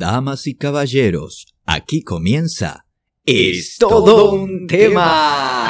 Damas y caballeros, aquí comienza. Es todo un tema.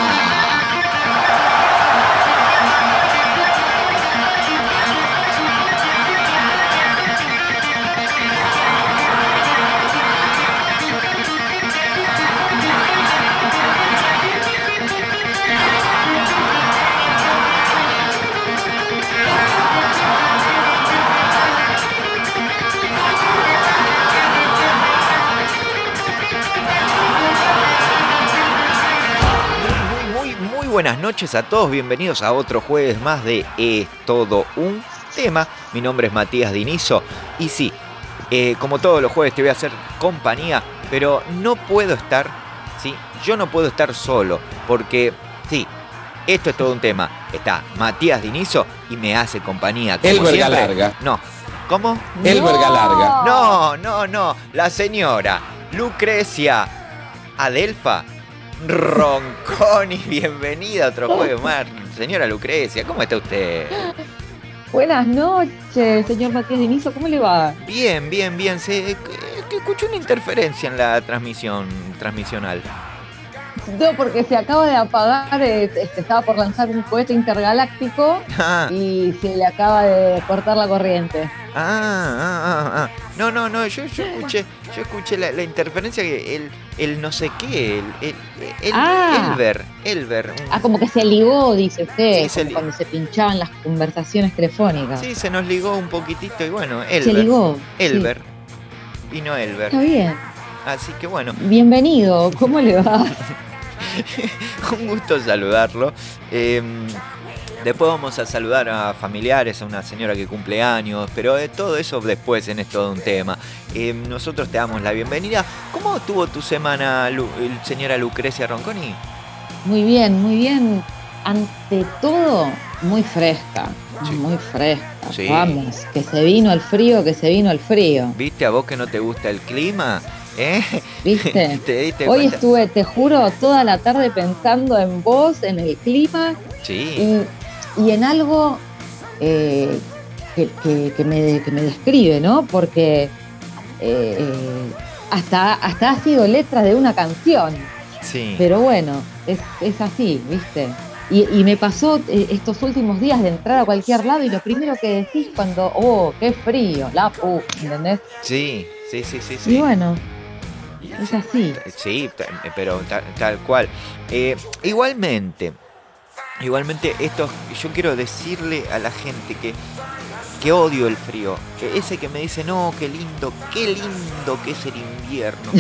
Noches a todos, bienvenidos a otro jueves más de Es todo un tema. Mi nombre es Matías Dinizo y sí, eh, como todos los jueves te voy a hacer compañía, pero no puedo estar, sí, yo no puedo estar solo, porque sí, esto es todo un tema. Está Matías Dinizo y me hace compañía. Como El verga larga. No. ¿Cómo? El verga larga. No, no, no. La señora Lucrecia Adelfa Ronconi, bienvenida a otro juego más. Señora Lucrecia, ¿cómo está usted? Buenas noches, señor Matías Dinizo, ¿cómo le va? Bien, bien, bien. Se, que escucho una interferencia en la transmisión transmisional. No, porque se acaba de apagar, este, estaba por lanzar un cohete intergaláctico ah. y se le acaba de cortar la corriente. Ah, ah, ah, ah. No, no, no, yo, yo escuché, yo escuché la, interferencia que el, el no sé qué, el, el, ah. Elber, Elber. Ah, como que se ligó, dice usted, cuando se pinchaban las conversaciones telefónicas. Sí, se nos ligó un poquitito y bueno, Elber. Se ligó. Elber. Vino Elber. Está bien. Así que bueno. Bienvenido, ¿cómo le va? un gusto saludarlo. Eh, Después vamos a saludar a familiares, a una señora que cumple años, pero de todo eso después en es todo un tema. Eh, nosotros te damos la bienvenida. ¿Cómo estuvo tu semana, señora Lucrecia Ronconi? Muy bien, muy bien. Ante todo, muy fresca. Muy fresca. Vamos, que se vino el frío, que se vino el frío. ¿Viste a vos que no te gusta el clima? ¿Eh? ¿Viste? Hoy estuve, te juro, toda la tarde pensando en vos, en el clima. Sí y en algo eh, que, me, describe, ¿no? Porque eh, hasta, hasta ha sido letra de una canción. Sí. Pero bueno, es, así, ¿viste? Y, me pasó estos últimos días de entrar a cualquier lado y lo primero que decís cuando, oh, qué frío, la pu, ¿entendés? Sí, sí, sí, sí. sí. Y bueno, es así. Sí, pero tal, cual. igualmente, Igualmente, esto yo quiero decirle a la gente que, que odio el frío. Que ese que me dice, no, qué lindo, qué lindo que es el invierno.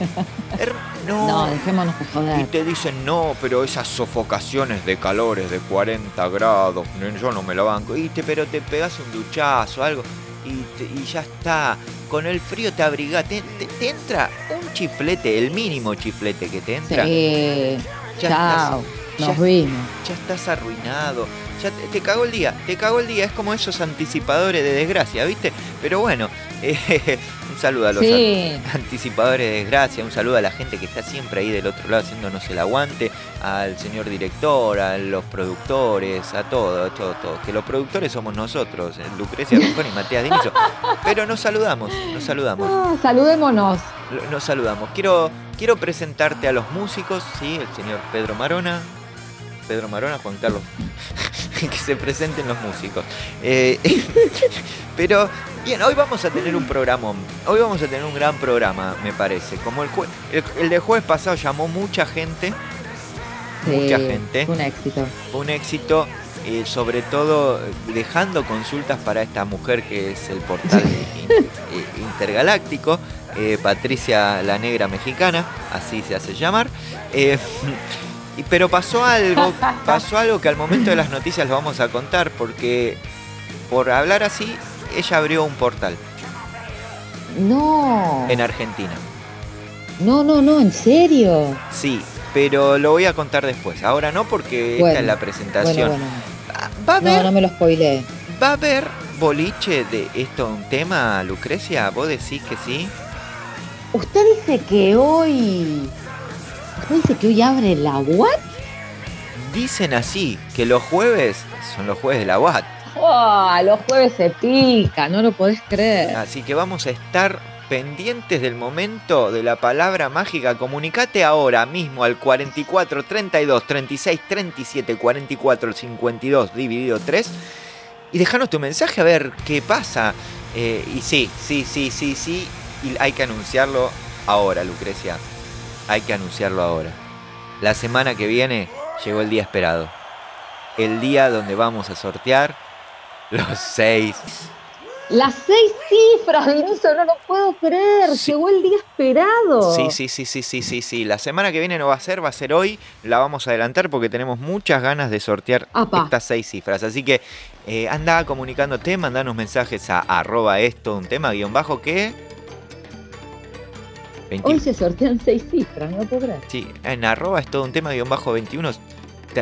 no, no, dejémonos joder. Y te dicen, no, pero esas sofocaciones de calores de 40 grados, yo no me lo banco. Y te, pero te pegas un duchazo, algo, y, y ya está. Con el frío te abrigas, te, entra un chiflete, el mínimo chiflete que te entra. Sí. Ya Chao ya, Ya estás arruinado. Ya te, cago el día, te cago el día. Es como esos anticipadores de desgracia, ¿viste? Pero bueno, eh, saludo a los anticipadores de desgracia, un saludo a la gente que está siempre ahí del otro lado haciéndonos el aguante, al señor director, a los productores, a todo, a todo, todo. Que los productores somos nosotros, eh, Lucrecia Rincón y Matías Dinizo. Pero nos saludamos, nos saludamos. Ah, saludémonos. Nos saludamos. Quiero, quiero presentarte a los músicos, ¿sí? El señor Pedro Marona, Pedro Marona, Juan Carlos, que se presenten los músicos. Eh, pero bien, hoy vamos a tener un programa, hoy vamos a tener un gran programa, me parece. Como el, el, de jueves pasado llamó mucha gente, mucha gente. un éxito. un éxito. Eh, sobre todo dejando consultas para esta mujer que es el portal eh, intergaláctico, Patricia la Negra Mexicana, así se hace llamar. Pero pasó algo, pasó algo que al momento de las noticias lo vamos a contar, porque por hablar así, ella abrió un portal. No. En Argentina. No, no, no, ¿en serio? Sí, pero lo voy a contar después. Ahora no, porque esta es la presentación. ¿Va a no, no me lo spoilé. ¿Va a haber boliche de esto un tema, Lucrecia? ¿Vos decís que sí? Usted dice que hoy dice que hoy abre la UAT? Dicen así, que los jueves son los jueves de la UAT. Oh, los jueves se pica, no lo podés creer. Así que vamos a estar pendientes del momento de la palabra mágica, comunicate ahora mismo al 44 32 36 37 44 52 dividido 3 y dejanos tu mensaje a ver qué pasa. Eh, y sí, sí, sí, sí, sí, y hay que anunciarlo ahora, Lucrecia. Hay que anunciarlo ahora. La semana que viene llegó el día esperado. El día donde vamos a sortear los seis las seis cifras, Vinicio, no lo puedo creer. Llegó el día esperado. Sí, sí, sí, sí, sí, sí, sí. La semana que viene no va a ser, va a ser hoy. La vamos a adelantar porque tenemos muchas ganas de sortear estas seis cifras. Así que eh, anda comunicándote, mandanos mensajes a arroba esto, un tema, guion bajo, que... Hoy se sortean seis cifras, ¿no podrás? Sí, en arroba es todo un tema, guion bajo 21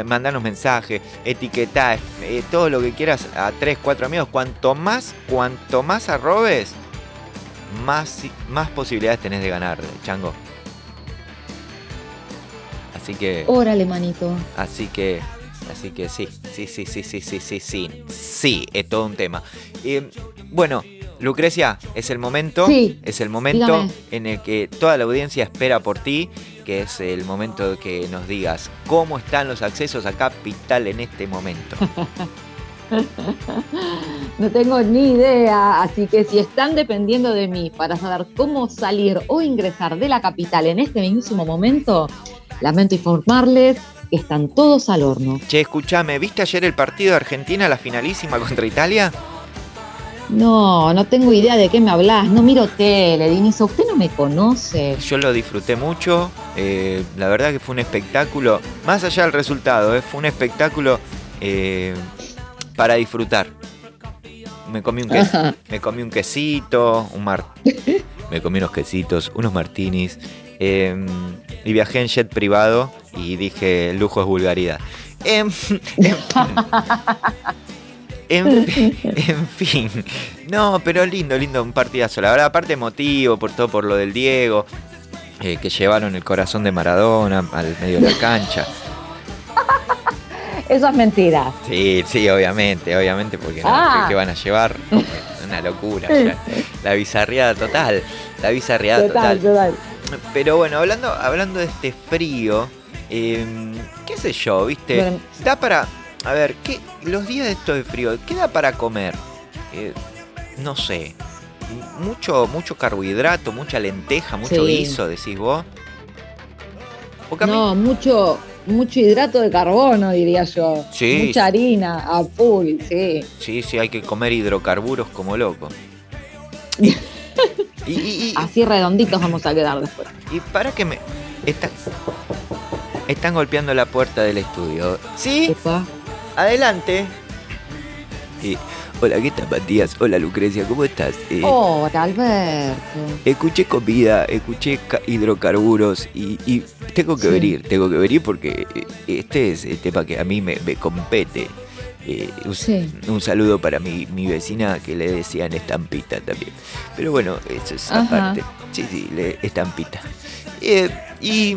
mandanos mensajes, etiquetá, eh, todo lo que quieras a 3, 4 amigos. Cuanto más, cuanto más arrobes, más, más posibilidades tenés de ganar, chango. Así que. Órale, manito. Así que. Así que sí, sí, sí, sí, sí, sí, sí, sí. Sí, es todo un tema. Eh, bueno, Lucrecia, es el momento. es el momento en el que toda la audiencia espera por ti que es el momento de que nos digas cómo están los accesos a Capital en este momento. No tengo ni idea, así que si están dependiendo de mí para saber cómo salir o ingresar de la capital en este mismo momento, lamento informarles que están todos al horno. Che, escúchame, ¿viste ayer el partido de Argentina, la finalísima contra Italia? No, no tengo idea de qué me hablas. No miro tele, Dinizo. Usted no me conoce. Yo lo disfruté mucho. Eh, la verdad que fue un espectáculo. Más allá del resultado, eh, fue un espectáculo eh, para disfrutar. Me comí un quesito, me comí un quesito, un mar... me comí unos quesitos, unos martinis. y viajé en jet privado y dije, lujo es vulgaridad. Em, em, En, fin, no, pero lindo, lindo, un partidazo. La verdad, aparte emotivo, por todo por lo del Diego, eh, que llevaron el corazón de Maradona al medio de la cancha. Eso es mentira. Sí, sí, obviamente, obviamente, porque no, ah. ¿qué, van a llevar? Una locura. La bizarriada total. La bizarriada total. total. Pero bueno, hablando, hablando de este frío, em, qué sé yo, ¿viste? Da para a ver, ¿qué, los días de esto de frío, ¿qué da para comer? Eh, no sé. Mucho, mucho carbohidrato, mucha lenteja, mucho guiso, decís vos. no, mucho, mucho hidrato de carbono, diría yo. Sí. Mucha harina, a full, sí. Sí, sí, hay que comer hidrocarburos como loco. y, Así redonditos vamos a quedar después. Y para que me. están golpeando la puerta del estudio. ¿Sí? Adelante. hola, ¿qué tal, Matías? Hola, Lucrecia, ¿cómo estás? Eh, hola, Alberto. Escuché comida, escuché hidrocarburos y, tengo que venir, tengo que venir porque eh, este es el tema que a mí me, compete. Eh, un, saludo para mi, vecina que le decían estampita también. Pero bueno, eso es aparte. Sí, sí, le, estampita. y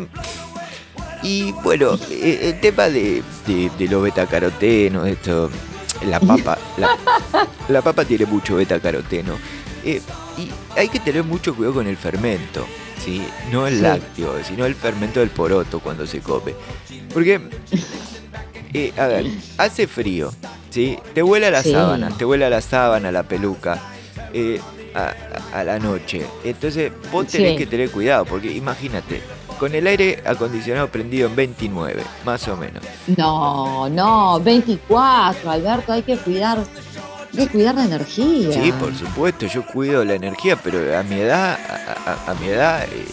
y bueno, eh, el tema de, de, los betacarotenos, esto, la papa, la, papa tiene mucho betacaroteno. Eh, y hay que tener mucho cuidado con el fermento, ¿sí? No el lácteo, sino el fermento del poroto cuando se come. Porque, eh, a ver, hace frío, ¿sí? Te vuela la sábana, te vuela la sábana, la peluca. a, la noche. Entonces vos tenés que tener cuidado, porque imagínate, con el aire acondicionado prendido en 29, más o menos. No, no, 24, Alberto, hay que cuidar, hay que cuidar la energía. Sí, por supuesto, yo cuido la energía, pero a mi edad, a, mi edad eh,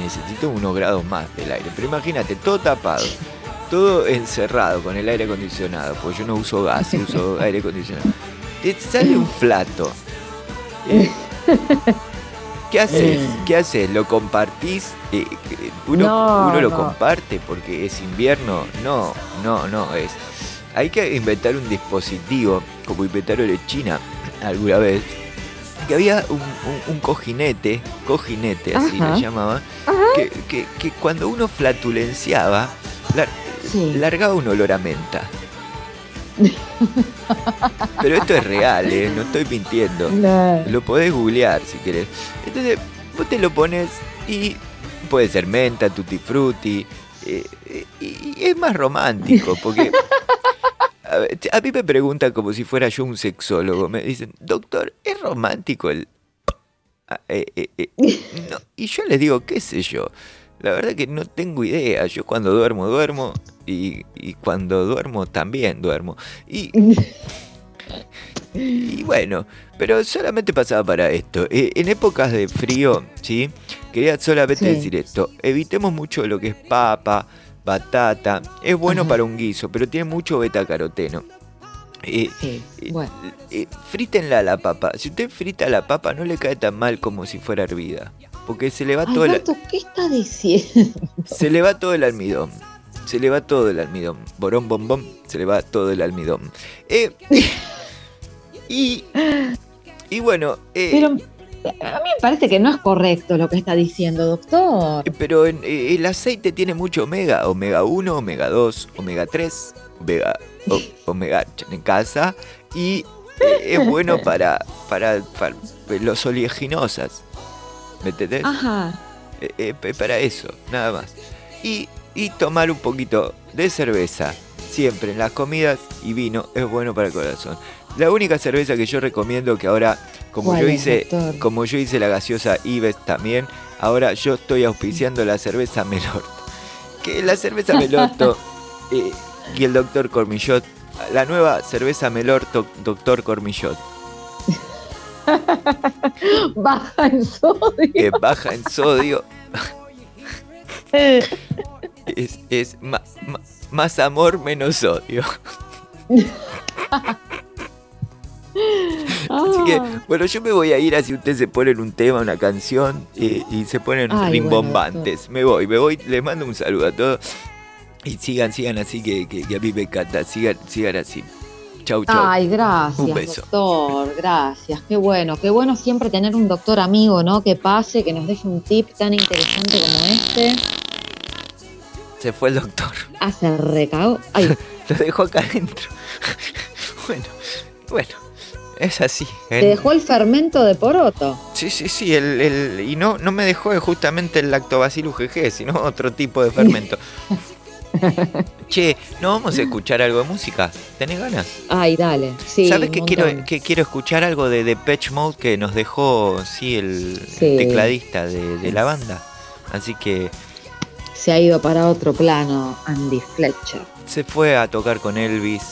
necesito unos grados más del aire. Pero imagínate, todo tapado, todo encerrado con el aire acondicionado, porque yo no uso gas, uso aire acondicionado. Te sale un flato. Eh, ¿Qué haces? Eh. ¿Qué haces? ¿Lo compartís? Eh, eh, uno, uno lo comparte porque es invierno. No, no, no es. Hay que inventar un dispositivo, como inventaron en China alguna vez, que había un, cojinete, cojinete así lo llamaban, que, cuando uno flatulenciaba, largaba un olor a menta. Pero esto es real, ¿eh? no estoy mintiendo. Lo podés googlear si querés. Entonces, vos te lo pones y puede ser menta, tutti frutti. Eh, eh, y es más romántico, porque a, mí me preguntan como si fuera yo un sexólogo. Me dicen, doctor, ¿es romántico el... Ah, y yo les digo, qué sé yo. La verdad que no tengo idea. Yo cuando duermo, duermo. Y, cuando duermo, también duermo. Y, y bueno, pero solamente pasaba para esto. E, en épocas de frío, ¿sí? Quería solamente decir esto. Evitemos mucho lo que es papa, batata. Es bueno para un guiso, pero tiene mucho beta-caroteno. Eh, sí, eh, bueno. Eh, frítenla la papa. Si usted frita la papa, no le cae tan mal como si fuera hervida. Porque se le va todo el. ¿Qué está diciendo? Se le va todo el almidón. Se le va todo el almidón. Borón, bom, se le va todo el almidón. Eh, y. Y bueno. Eh, pero a mí me parece que no es correcto lo que está diciendo, doctor. Pero eh, el aceite tiene mucho omega: omega 1, omega 2, omega 3, omega, omega en casa. Y es bueno para, para, para los oleaginosas. ¿Me entendés? Ajá. Para eso, nada más. Y, tomar un poquito de cerveza, siempre en las comidas y vino, es bueno para el corazón. La única cerveza que yo recomiendo que ahora, como yo hice, como yo hice la gaseosa Ives también, ahora yo estoy auspiciando la cerveza Melorto. Que la cerveza Melorto eh, y el doctor Cormillot, la nueva cerveza Melorto, doctor Cormillot baja en sodio. Que baja en sodio. es, más amor, menos odio. Así que, ah. bueno, yo me voy a ir así ustedes se ponen un tema, una canción y, se ponen rimbombantes. me voy, me voy, les mando un saludo a todos. Y sigan, sigan así que, que a mí me encanta, sigan, sigan así. Chau, chau. Ay, gracias, doctor, gracias. Qué bueno, qué bueno siempre tener un doctor amigo, ¿no? Que pase, que nos deje un tip tan interesante como este. Se fue el doctor. Ah, se recagó. Ay. Lo dejó acá adentro. bueno, bueno. Es así. Te dejó el fermento de poroto. Sí, sí, sí. El, y no, no me dejó justamente el lactobacillus GG, sino otro tipo de fermento. che, ¿no vamos a escuchar algo de música? ¿Tenés ganas? Ay, dale. Sí, ¿Sabes que quiero, que quiero escuchar algo de Depeche Mode que nos dejó, sí, el, tecladista de, la banda? Así que... Se ha ido para otro plano Andy Fletcher. Se fue a tocar con Elvis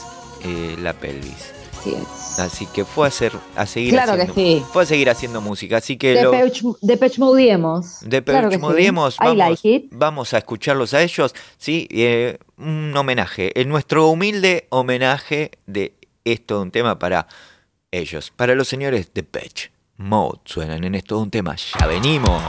eh, la pelvis. Así es. Así que fue a hacer, a seguir claro haciendo, que sí. fue a seguir haciendo música. Así que de Depeche Modiemos. Depeche Modiemos, vamos, vamos a escucharlos a ellos, sí, eh, un homenaje, en nuestro humilde homenaje de esto un tema para ellos, para los señores de Depeche Mode suenan en esto un tema. Ya venimos.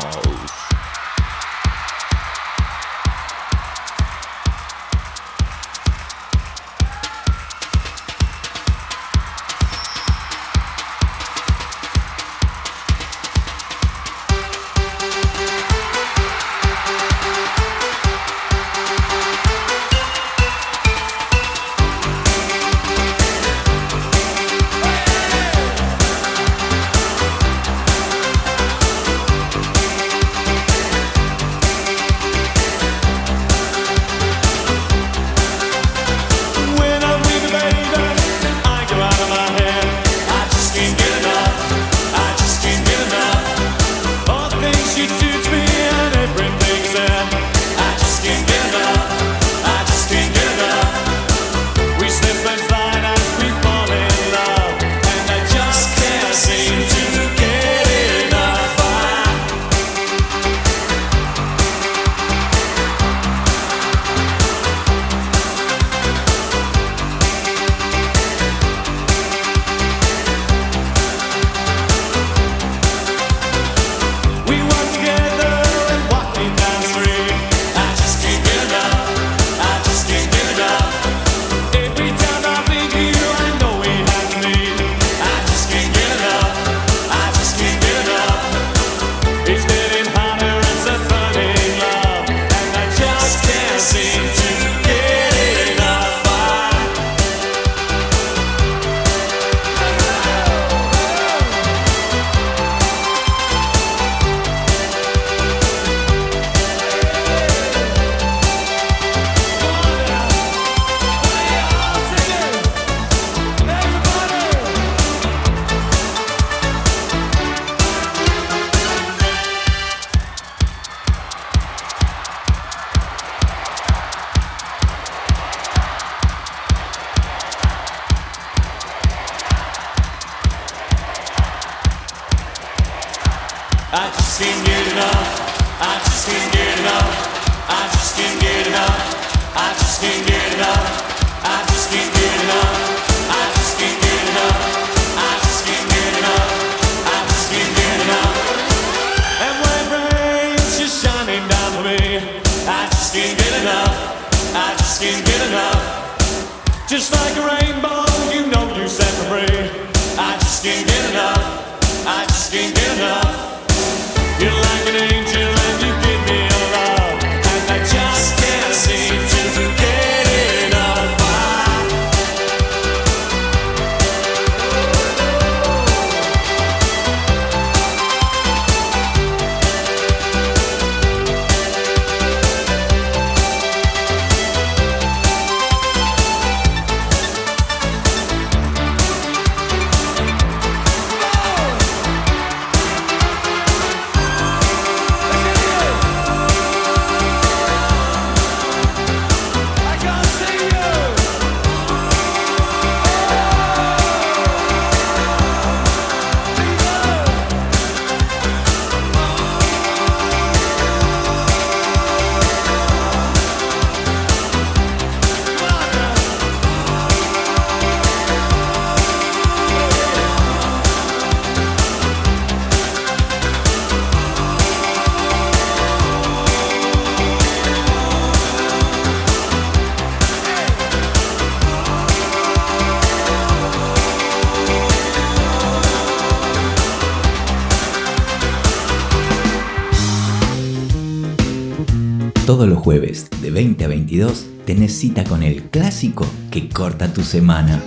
Todos los jueves de 20 a 22 tenés cita con el clásico que corta tu semana.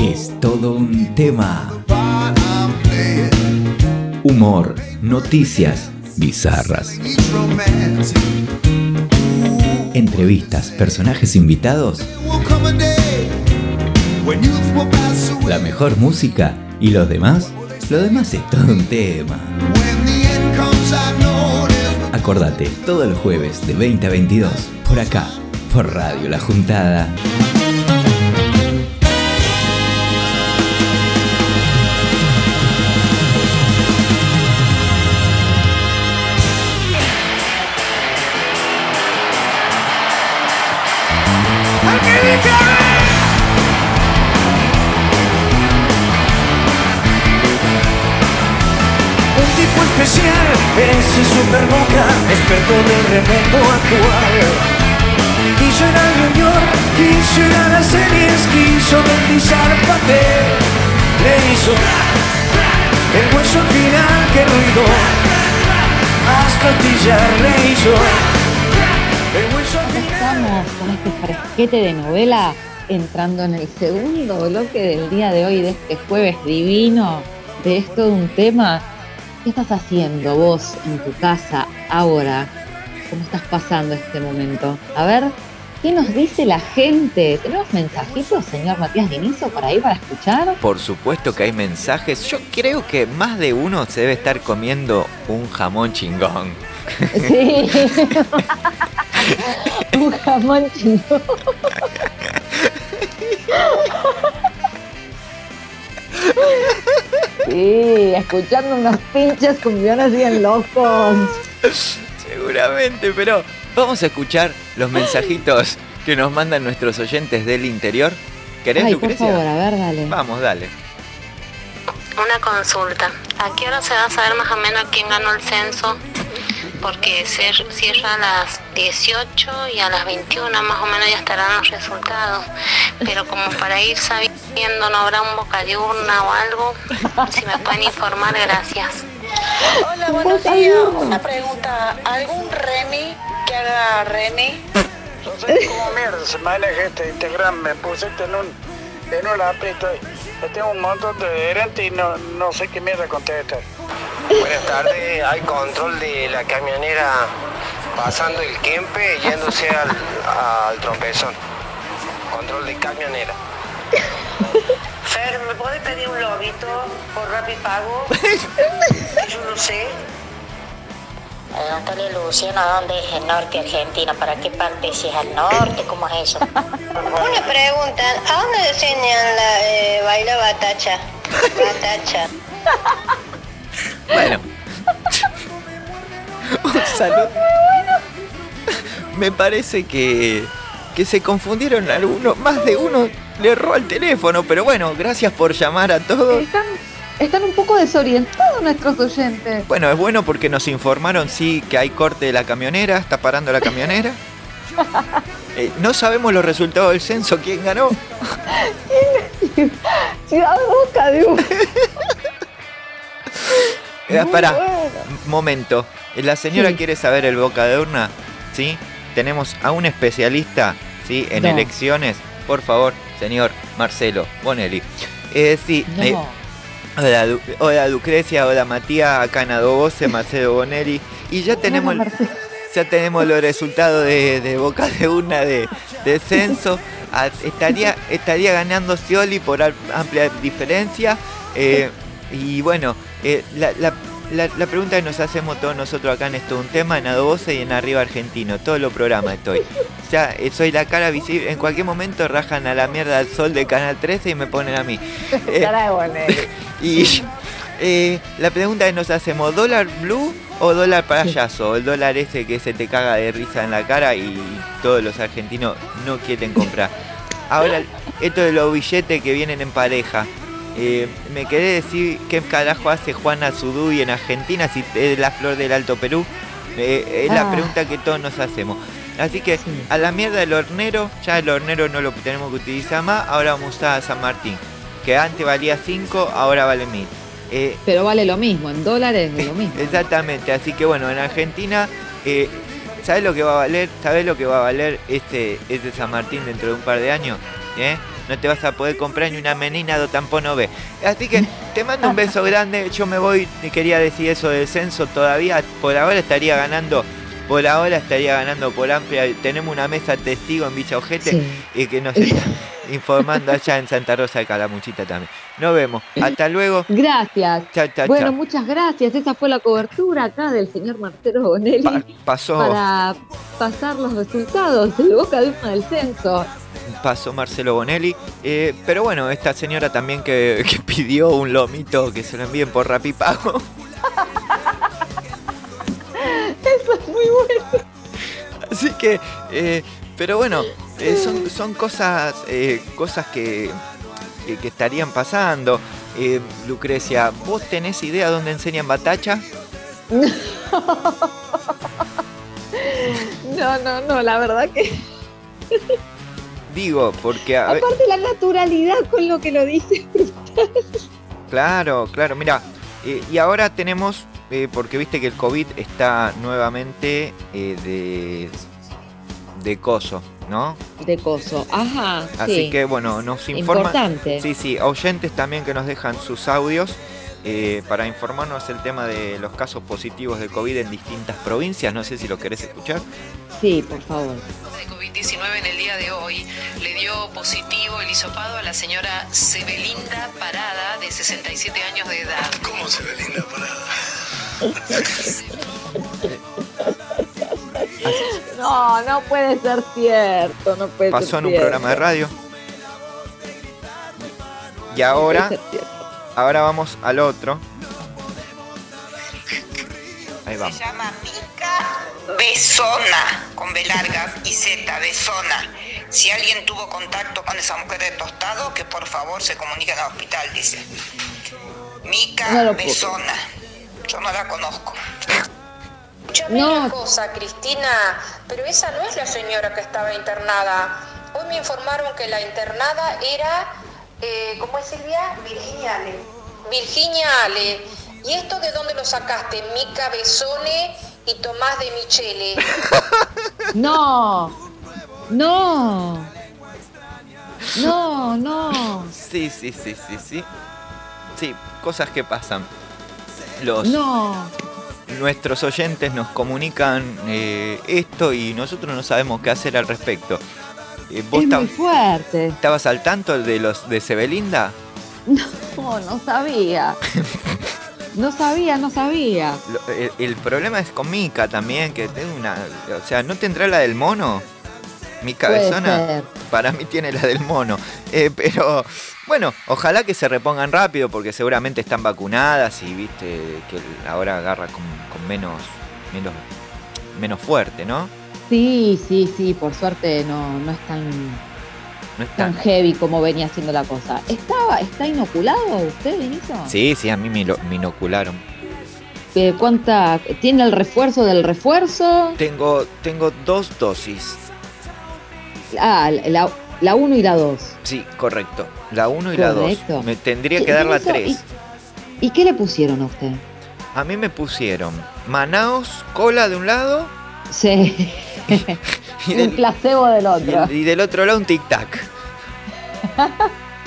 Es todo un tema. Humor, noticias bizarras, entrevistas, personajes invitados, la mejor música y los demás. Lo demás es todo un tema. Acordate, todos los jueves de 20 a 22, por acá, por Radio La Juntada. Un ese super boca, experto del remoto actual. Quiso ir a New York, quiso ir a las series, quiso deslizar papel. Le hizo el hueso al final, que ruido. Hasta astillar le hizo el hueso al final. Estamos con este fresquete de novela entrando en el segundo bloque del día de hoy, de este jueves divino, de esto de un tema. ¿Qué estás haciendo vos en tu casa ahora? ¿Cómo estás pasando este momento? A ver, ¿qué nos dice la gente? ¿Tenemos mensajitos, señor Matías Dinizo, por ahí para escuchar? Por supuesto que hay mensajes. Yo creo que más de uno se debe estar comiendo un jamón chingón. Sí. un jamón chino. Sí, escuchando unos pinches cumbiones bien locos. Seguramente, pero vamos a escuchar los mensajitos que nos mandan nuestros oyentes del interior. ¿Querés, Ay, por Lucrecia? favor, a ver, dale. Vamos, dale. Una consulta. ¿A qué hora se va a saber más o menos quién ganó el censo? Porque cierra a las 18 y a las 21 más o menos ya estarán los resultados. Pero como para ir sabiendo, ¿no habrá un boca de urna o algo? Si me pueden informar, gracias. Hola, buenos días. Una pregunta. ¿Algún Remy que haga Remy? No sé cómo mierda se maneja este Instagram. Me pusiste en un, en un aprieto. Y Tengo un montón de adherentes y no, no sé qué mierda contestar. Buenas tardes, hay control de la camionera pasando el Kempe yéndose al, al tropezón. Control de camionera. Fer, ¿me puedes pedir un lobito por Rapipago? Yo no sé. Pregúntale Luciano a dónde es el norte argentino, para qué parte, si es al norte, cómo es eso. Una pregunta. ¿A dónde enseñan la eh, baila batacha? Batacha. Bueno. Un saludo. Me parece que, que se confundieron algunos, más de uno le erró al teléfono, pero bueno, gracias por llamar a todos. Están, un poco desorientados nuestros oyentes. Bueno, es bueno porque nos informaron, sí, que hay corte de la camionera, está parando la camionera. Eh, no sabemos los resultados del censo, quién ganó. Ciudad Boca de un... Eh, pará, bueno. momento. Eh, La señora Sí. quiere saber el boca de urna, ¿sí? Tenemos a un especialista, ¿sí? En No. elecciones. Por favor, señor Marcelo Bonelli. Eh, sí, No. Hola, Du- hola Lucrecia, hola Matías, acá en Adoboce, Marcelo Bonelli. Y ya tenemos, ya tenemos los resultados de, de boca de urna de, de censo. Ah, estaría, estaría ganando Scioli por am- amplia diferencia. eh, y bueno, eh, la, la- la- la pregunta que nos hacemos todos nosotros acá en esto un tema, en Adoboce y en Arriba Argentino, todos los programas estoy. Ya eh, soy la cara visible, en cualquier momento rajan a la mierda al sol de Canal 13 y me ponen a mí. Eh, y eh, la pregunta que nos hacemos, ¿dólar blue o dólar payaso? El dólar ese que se te caga de risa en la cara y todos los argentinos no quieren comprar. Ahora, esto de los billetes que vienen en pareja. Eh, me quedé decir qué carajo hace Juana Zudui en Argentina si es la flor del Alto Perú. Eh, es la Ah. pregunta que todos nos hacemos. Así que a la mierda del hornero, ya el hornero no lo tenemos que utilizar más, ahora vamos a usar a San Martín, que antes valía 5, ahora vale 1000. Eh, Pero vale lo mismo, en dólares es lo mismo. exactamente, así que bueno, en Argentina, eh, ¿sabes lo que va a valer? ¿Sabes lo que va a valer este, este San Martín dentro de un par de años? ¿Eh? No te vas a poder comprar ni una menina do tampono B. Así que te mando un beso grande, yo me voy, y quería decir eso del censo todavía, por ahora estaría ganando, por ahora estaría ganando por amplia, tenemos una mesa testigo en Villa Ojete Sí. y que nos está informando allá en Santa Rosa de Calamuchita también. Nos vemos, hasta luego. Gracias. Chao, chao, Bueno, chao. muchas gracias. Esa fue la cobertura acá del señor Marcelo Bonelli Pa- pasó, para pasar los resultados del boca de urna del censo. Pasó Marcelo Bonelli. eh, pero bueno, esta señora también que, que pidió un lomito que se lo envíen por Rapipago. Eso es muy bueno. Así que, eh, pero bueno, eh, son, son cosas, eh, cosas que, que, que estarían pasando. Lucrecia, ¿vos tenés idea dónde enseñan batacha? No, no, no, la verdad que. Digo, porque a Aparte, la naturalidad con lo que lo dice. Claro, claro, mira, eh, y ahora tenemos, eh, porque viste que el COVID está nuevamente eh, de, de coso, ¿no? De coso. Ajá. Así sí. que bueno, nos informan. Importante. Sí, sí, oyentes también que nos dejan sus audios eh, para informarnos el tema de los casos positivos de COVID en distintas provincias. No sé si lo querés escuchar. Sí, por favor. De COVID-19 en el día de hoy le dio positivo el hisopado a la señora Sebelinda Parada, de 67 años de edad. ¿Cómo se ve linda parada? No, no puede ser cierto. No puede Pasó ser en un cierto. programa de radio. Y ahora, ahora vamos al otro. Ahí vamos. Se llama Mica Besona, con B larga y Z, Besona. Si alguien tuvo contacto con esa mujer de tostado, que por favor se comuniquen al hospital, dice. Mica No. Besona. Yo no la conozco. Escúchame No. una cosa, Cristina, pero esa no es la señora que estaba internada. Hoy me informaron que la internada era, eh, ¿cómo es Silvia? Virginia Ale. Virginia Ale. ¿Y esto de dónde lo sacaste? Mica Besone y Tomás de Michele. No. No. No, no. Sí, sí, sí, sí, sí. Sí, cosas que pasan. Los No. nuestros oyentes nos comunican eh, esto y nosotros no sabemos qué hacer al respecto. Eh, ¿Vos Es muy fuerte. estabas al tanto de los de Sebelinda? No, no sabía. No sabía, no sabía. Lo- el, el problema es con Mika también, que tiene una. O sea, ¿no tendrá la del mono? Mi cabezona para mí tiene la del mono. Eh, pero bueno, ojalá que se repongan rápido porque seguramente están vacunadas y viste que ahora agarra con, con menos, menos, menos fuerte, ¿no? Sí, sí, sí, por suerte no, no es tan, No es tan tan- heavy como venía siendo la cosa. ¿Estaba, ¿Está inoculado usted, Vinicio? Sí, sí, a mí me, lo- me inocularon. Eh, ¿Cuánta? ¿Tiene el refuerzo del refuerzo? Tengo, tengo dos dosis. Ah, la, la 1 y la 2. Sí, correcto. La 1 y la 2. Correcto. Me tendría ¿Qué- que dar la Vinicio, 3. ¿Y qué le pusieron a usted? A mí me pusieron Manaos, cola de un lado Sí. y un del, placebo del otro. y del otro lado un tic-tac.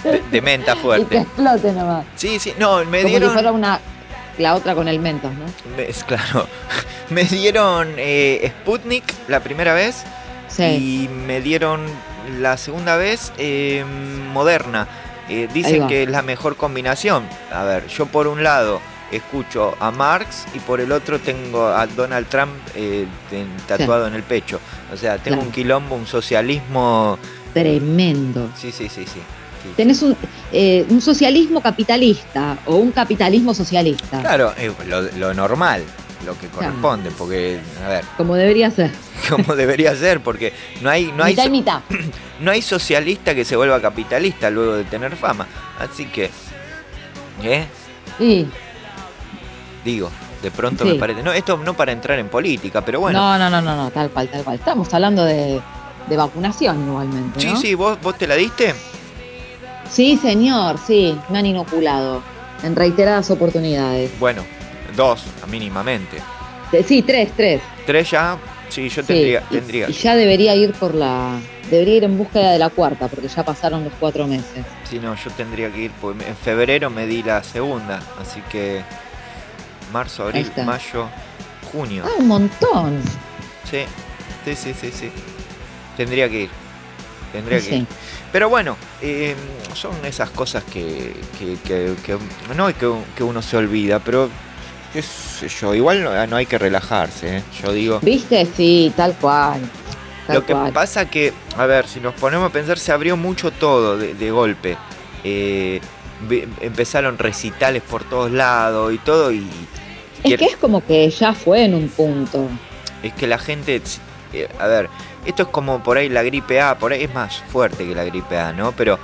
De, de menta Y que fuerte. explote nomás. Sí, sí, no, me Como dieron. si fuera una. La otra con el mentos, ¿no? es claro. Me dieron eh, Sputnik la primera vez. Sí. Y me dieron la segunda vez eh, Moderna. Eh, dicen que es la mejor combinación. A ver, yo por un lado escucho a Marx y por el otro tengo a Donald Trump eh, tatuado en el pecho. O sea, tengo Claro. un quilombo, un socialismo. Tremendo. Sí, sí, sí, sí. sí. Tenés un, eh, un socialismo capitalista o un capitalismo socialista. Claro, eh, lo, lo normal, lo que Claro. corresponde, porque, a ver, Como debería ser. como debería ser, porque no hay, no hay, y mitad. no hay socialista que se vuelva capitalista luego de tener fama. Así que, ¿eh? Y Digo, de pronto Sí. me parece. No, esto no para entrar en política, pero bueno. no, no, no, no, no, tal cual, tal cual. Estamos hablando de, de vacunación igualmente, sí, ¿no? sí, ¿vos, vos te la diste. Sí, señor, sí, me han inoculado en reiteradas oportunidades. Bueno, dos, mínimamente. Eh, Sí, tres, tres. Tres ya, sí, yo Sí, tendría. y- tendría. Y, ya debería ir por la. Debería ir en búsqueda de la cuarta, porque ya pasaron los cuatro meses. Sí, no, yo tendría que ir. porque en febrero me di la segunda, así que. Marzo, abril, mayo, junio. Ah, un montón. Sí, sí, sí, sí, sí. Tendría que ir. Tendría que ir. Pero bueno, eh, son esas cosas que, que, que- que- no es que, que uno se olvida, pero qué sé yo, igual no, no hay que relajarse, ¿eh? yo digo. ¿Viste? Sí, tal cual. Tal Lo que cual. pasa que, a ver, si nos ponemos a pensar, se abrió mucho todo de, de golpe. Eh, empezaron recitales por todos lados y todo, y Es que es como que ya fue en un punto. es que la gente, eh, a ver, esto es como por ahí la gripe A, por ahí es más fuerte que la gripe A, ¿no? Pero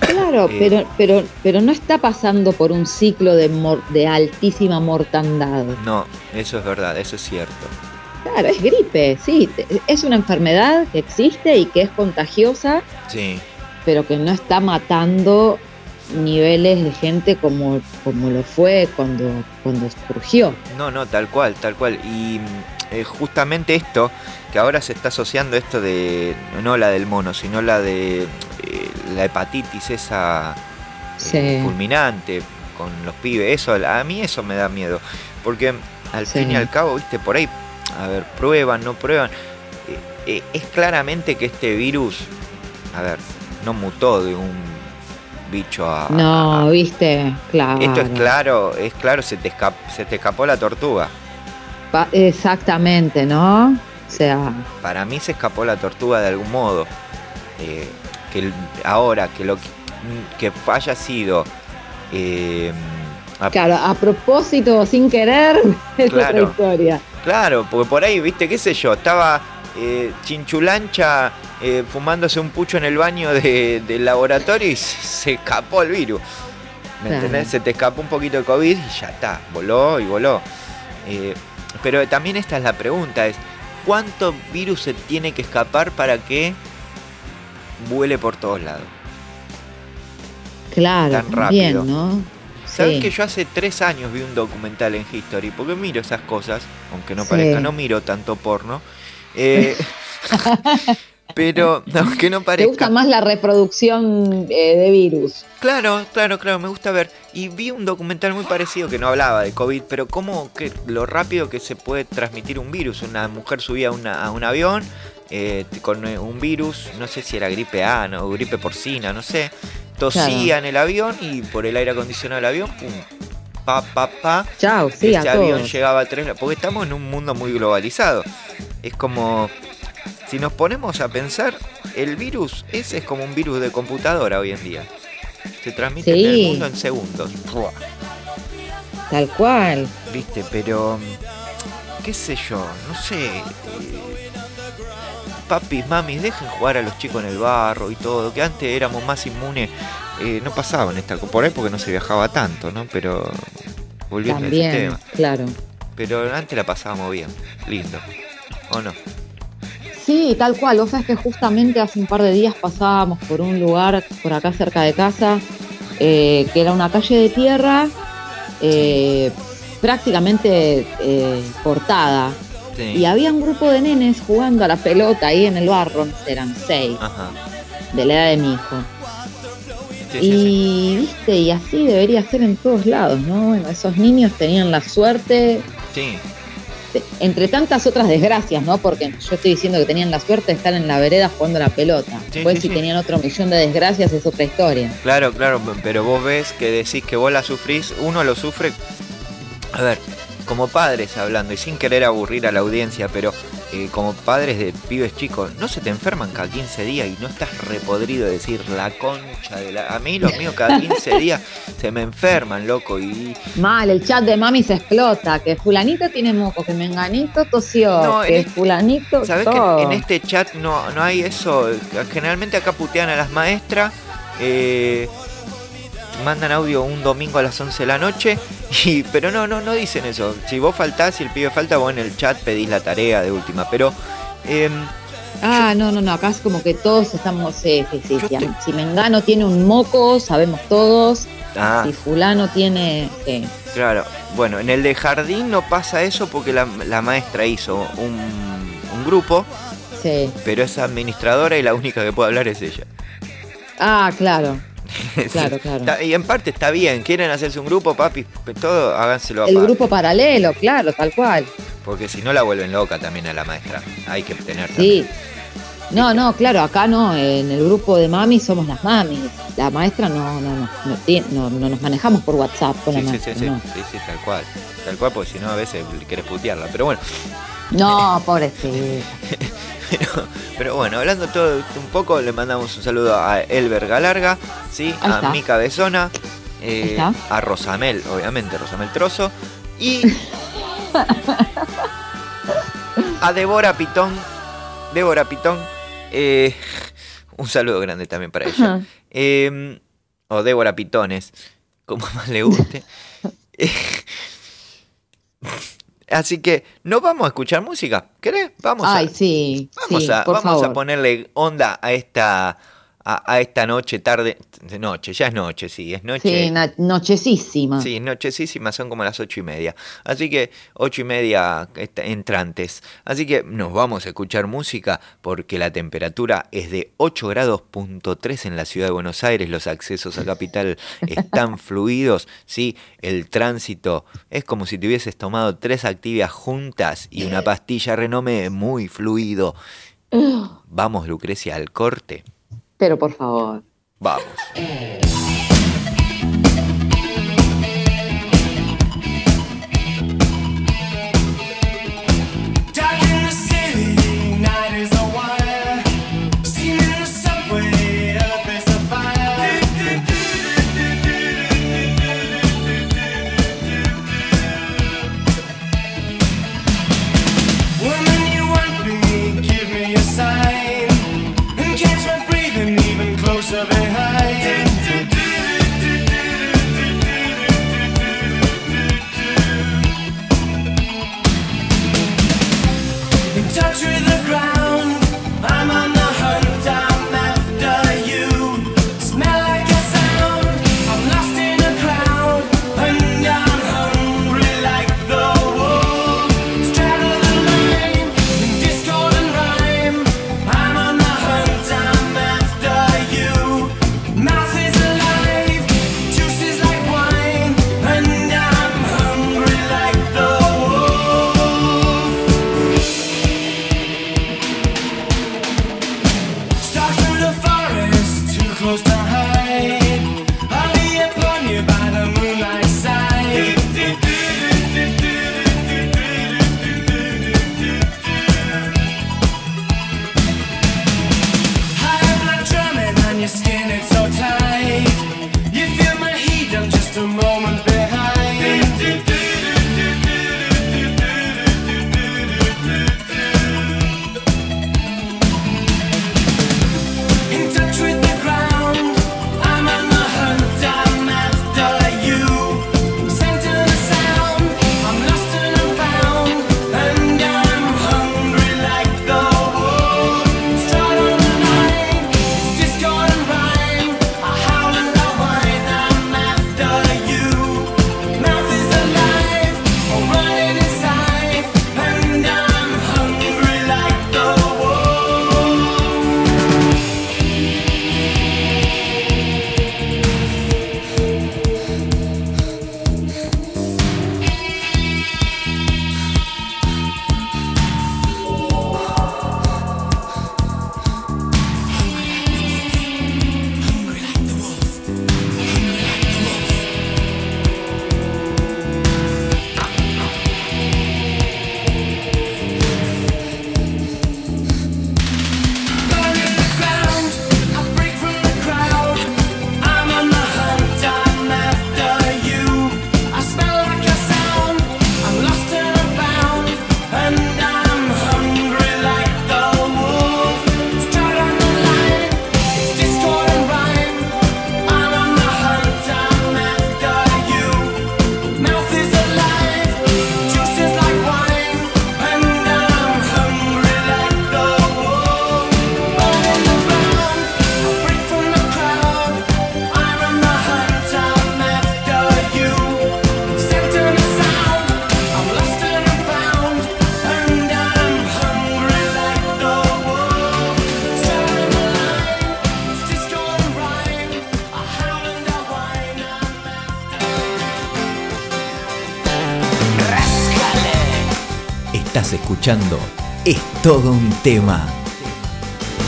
Claro, Eh. pero, pero, pero no está pasando por un ciclo de, mor- de altísima mortandad. no, eso es verdad, eso es cierto. Claro, es gripe, sí. Es una enfermedad que existe y que es contagiosa, Sí, pero que no está matando niveles de gente como, como lo fue cuando, cuando surgió. no, no, tal cual, tal cual. Y mm, eh, justamente esto, que ahora se está asociando esto de, no la del mono, sino la de eh, la hepatitis esa eh, Sí. fulminante con los pibes, eso, a mí eso me da miedo. Porque al Sí. fin y al cabo, viste, por ahí, a ver, prueban, no prueban. Eh, es claramente que este virus, a ver, no mutó de un bicho a... No, viste, claro. Esto es claro, es claro, se te, escap- se te escapó la tortuga. Pa- Exactamente, ¿no? O sea, Para mí se escapó la tortuga de algún modo. Eh, que ahora que lo que, haya sido eh, a- claro, a propósito o sin querer, es Claro. otra historia. claro, porque por ahí, viste, qué sé yo, estaba eh, chinchulancha eh, fumándose un pucho en el baño de- del laboratorio y se, se escapó el virus. ¿Me Claro. entendés? Se te escapó un poquito de COVID y ya está, voló y voló. Eh, pero también esta es la pregunta, es ¿cuánto virus se tiene que escapar para que vuele por todos lados? Claro, Tan rápido. ¿no? ¿Sabes Sí. que yo hace tres años vi un documental en History? Porque miro esas cosas, aunque no Sí. parezca, no miro tanto porno. Eh, pero, aunque no ¿Te parezca. gusta más la reproducción eh, de virus? Claro, claro, claro, me gusta ver. Y vi un documental muy parecido que no hablaba de COVID, pero cómo que lo rápido que se puede transmitir un virus. Una mujer subía a, una- a un avión eh, con eh, un virus, no sé si era gripe A no, o gripe porcina, no sé. Tosía en el avión y por el aire acondicionado del avión, pum, pa, pa, pa. Chao, sí, a Ese avión todos. llegaba a tres, porque estamos en un mundo muy globalizado. Es como si nos ponemos a pensar, el virus ese es como un virus de computadora hoy en día. Se transmite en el mundo en segundos. Buah. Tal cual. Viste, pero. ¿Qué sé yo? No sé. eh, Papis, mamis, dejen jugar a los chicos en el barro y todo. Que antes éramos más inmunes. eh, no pasaban esta por ahí porque no se viajaba tanto, ¿no? Pero. Volviendo a ese También, tema. claro. Pero antes la pasábamos bien. Lindo. ¿O no? Sí, tal cual. Vos sabés que justamente hace un par de días pasábamos por un lugar por acá cerca de casa, eh, que era una calle de tierra eh, prácticamente eh, cortada. Sí. Y había un grupo de nenes jugando a la pelota ahí en el barro, eran seis, Ajá. de la edad de mi hijo. Sí, sí, y viste, y así debería ser en todos lados, ¿no? Bueno, esos niños tenían la suerte, Sí. Entre tantas otras desgracias, ¿no? Porque yo estoy diciendo que tenían la suerte de estar en la vereda jugando a la pelota. Sí, Después, sí, si sí. tenían otro millón de desgracias, es otra historia. Claro, claro, pero vos ves que decís que vos la sufrís, uno lo sufre. A ver, como padres hablando, y sin querer aburrir a la audiencia, pero eh, como padres de pibes chicos, no se te enferman cada 15 días y no estás repodrido de decir la concha de la. A mí los míos cada 15 días se me enferman, loco, y. Mal, el chat de mami se explota, que fulanito tiene moco, que menganito tosió, No, que este- fulanito ¿Sabés que todo. en, en este chat no, no hay eso? Generalmente acá putean a las maestras. eh, mandan audio un domingo a las 11 de la noche. Y, pero no, no, no dicen eso. Si vos faltás, si el pibe falta, vos en el chat pedís la tarea de última. Pero em, Ah, no, no, no, acá es como que todos estamos, sí, sí, sí. Si Mengano tiene un moco, sabemos todos. ah, Si fulano tiene... sí. claro. Bueno, en el de jardín no pasa eso porque la, la maestra hizo un, un grupo. Sí. Pero es administradora y la única que puede hablar es ella. Ah, claro. Claro, claro. Y en parte está bien, quieren hacerse un grupo, papi, todo háganselo El aparte. grupo paralelo, claro, tal cual. Porque si no la vuelven loca también a la maestra. Hay que tener Sí. No, no, claro, acá no, en el grupo de mami somos las mamis. La maestra no, no, no, no, tiene- no, no nos manejamos por WhatsApp con Sí, la sí, sí, maestra, sí, no. sí, sí, tal cual. Tal cual, porque si no a veces querés putearla. Pero bueno, No, pobrecito. pero, pero bueno, hablando todo un poco, le mandamos un saludo a Elber Galarga, ¿sí? Ahí a está. Mica Besona, eh, a Rosamel, obviamente, Rosamel Trozo, y a Débora Pitón. Débora Pitón, eh, un saludo grande también para ella. Eh, o Débora Pitones, como más le guste. Así que, ¿no vamos a escuchar música? ¿Querés? Vamos a, Ay, sí, vamos sí, a, por vamos a ponerle onda a esta, a, a esta noche, tarde, de noche, ya es noche, sí, es noche. Sí, nochecísima. Sí, nochecísimas, son como las ocho y media. Así que ocho y media entrantes. Así que nos vamos a escuchar música porque la temperatura es de 8 grados punto 3 en la ciudad de Buenos Aires. Los accesos a capital están fluidos. Sí, el tránsito es como si te hubieses tomado tres actividades juntas y una pastilla renome muy fluido. Vamos, Lucrecia, al corte. Pero por favor. Vamos. Tema.